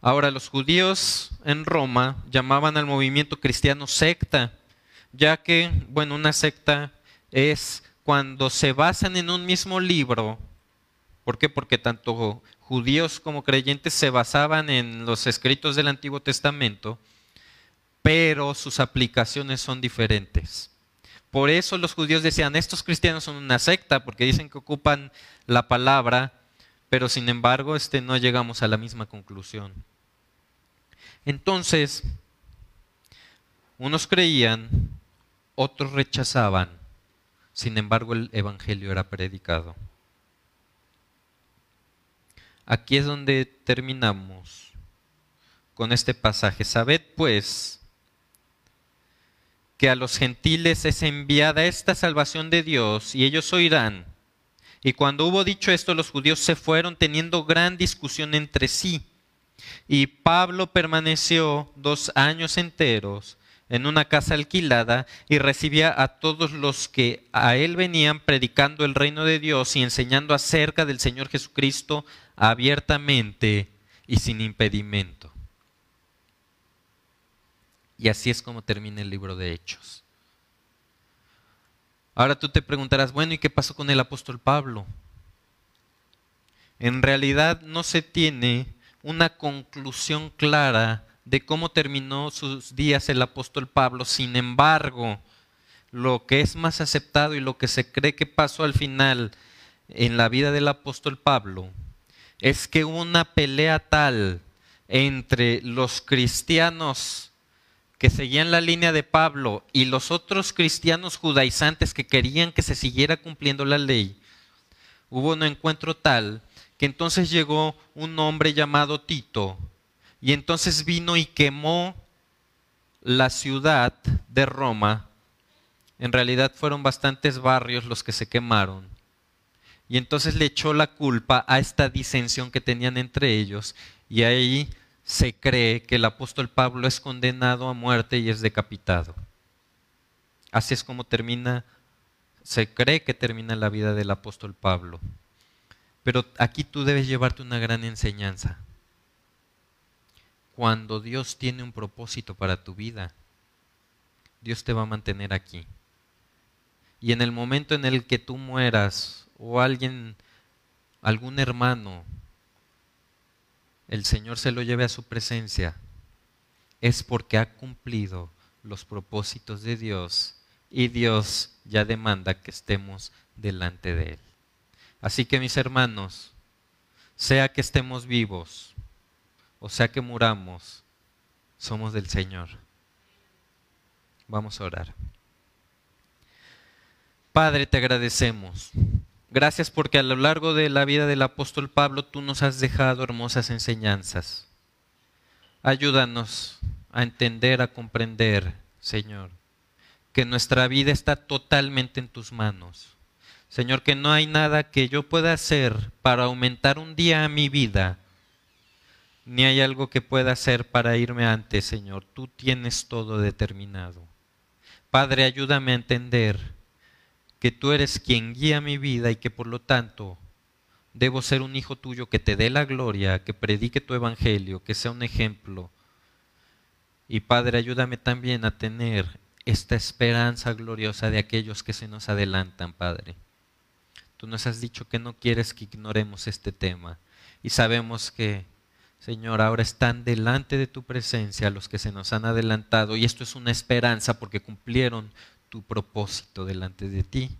Ahora, los judíos en Roma llamaban al movimiento cristiano secta, ya que, bueno, una secta es cuando se basan en un mismo libro. ¿Por qué? Porque tanto judíos como creyentes se basaban en los escritos del Antiguo Testamento, pero sus aplicaciones son diferentes. Por eso los judíos decían, estos cristianos son una secta, porque dicen que ocupan la palabra, pero sin embargo este, no llegamos a la misma conclusión. Entonces, unos creían, otros rechazaban, sin embargo el Evangelio era predicado. Aquí es donde terminamos con este pasaje. Sabed pues que a los gentiles es enviada esta salvación de Dios y ellos oirán. Y cuando hubo dicho esto, los judíos se fueron teniendo gran discusión entre sí. Y Pablo permaneció dos años enteros en una casa alquilada y recibía a todos los que a él venían predicando el reino de Dios y enseñando acerca del Señor Jesucristo abiertamente y sin impedimento. Y así es como termina el libro de Hechos. Ahora tú te preguntarás, bueno, ¿y qué pasó con el apóstol Pablo? En realidad no se tiene una conclusión clara de cómo terminó sus días el apóstol Pablo. Sin embargo, lo que es más aceptado y lo que se cree que pasó al final en la vida del apóstol Pablo es que una pelea tal entre los cristianos que seguían la línea de Pablo y los otros cristianos judaizantes que querían que se siguiera cumpliendo la ley, hubo un encuentro tal que entonces llegó un hombre llamado Tito y entonces vino y quemó la ciudad de Roma. En realidad fueron bastantes barrios los que se quemaron. Y entonces le echó la culpa a esta disensión que tenían entre ellos. Y ahí se cree que el apóstol Pablo es condenado a muerte y es decapitado. Así es como termina, se cree que termina la vida del apóstol Pablo. Pero aquí tú debes llevarte una gran enseñanza. Cuando Dios tiene un propósito para tu vida, Dios te va a mantener aquí. Y en el momento en el que tú mueras o alguien, algún hermano, el Señor se lo lleve a su presencia, es porque ha cumplido los propósitos de Dios y Dios ya demanda que estemos delante de Él. Así que mis hermanos, sea que estemos vivos o sea que muramos, somos del Señor. Vamos a orar. Padre, te agradecemos. Gracias porque a lo largo de la vida del apóstol Pablo tú nos has dejado hermosas enseñanzas. Ayúdanos a entender, a comprender, Señor, que nuestra vida está totalmente en tus manos. Señor, que no hay nada que yo pueda hacer para aumentar un día mi vida, ni hay algo que pueda hacer para irme antes, Señor. Tú tienes todo determinado. Padre, ayúdame a entender que tú eres quien guía mi vida y que por lo tanto debo ser un hijo tuyo que te dé la gloria, que predique tu evangelio, que sea un ejemplo. Y Padre, ayúdame también a tener esta esperanza gloriosa de aquellos que se nos adelantan, Padre. Tú nos has dicho que no quieres que ignoremos este tema y sabemos que, Señor, ahora están delante de tu presencia los que se nos han adelantado y esto es una esperanza porque cumplieron tu propósito delante de ti.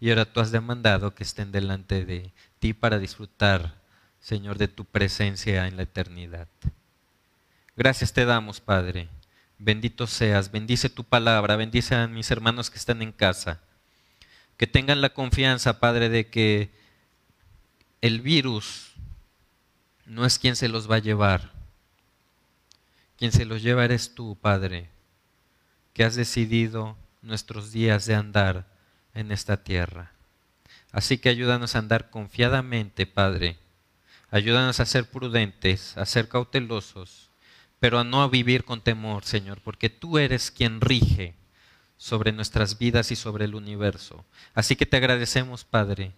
Y ahora tú has demandado que estén delante de ti para disfrutar, Señor, de tu presencia en la eternidad. Gracias te damos, Padre. Bendito seas, bendice tu palabra, bendice a mis hermanos que están en casa. Que tengan la confianza, Padre, de que el virus no es quien se los va a llevar. Quien se los lleva eres tú, Padre, que has decidido nuestros días de andar en esta tierra. Así que ayúdanos a andar confiadamente, Padre. Ayúdanos a ser prudentes, a ser cautelosos, pero a no vivir con temor, Señor, porque tú eres quien rige sobre nuestras vidas y sobre el universo. Así que te agradecemos, Padre,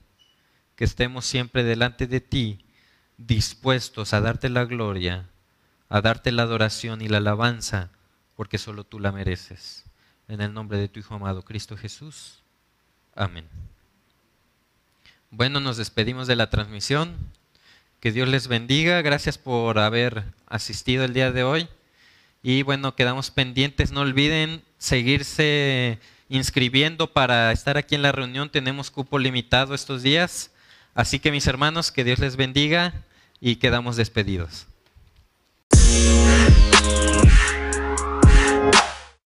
que estemos siempre delante de ti, dispuestos a darte la gloria, a darte la adoración y la alabanza, porque solo tú la mereces. En el nombre de tu Hijo amado, Cristo Jesús. Amén. Bueno, nos despedimos de la transmisión. Que Dios les bendiga. Gracias por haber asistido el día de hoy. Y bueno, quedamos pendientes. No olviden seguirse inscribiendo para estar aquí en la reunión. Tenemos cupo limitado estos días. Así que mis hermanos, que Dios les bendiga y quedamos despedidos.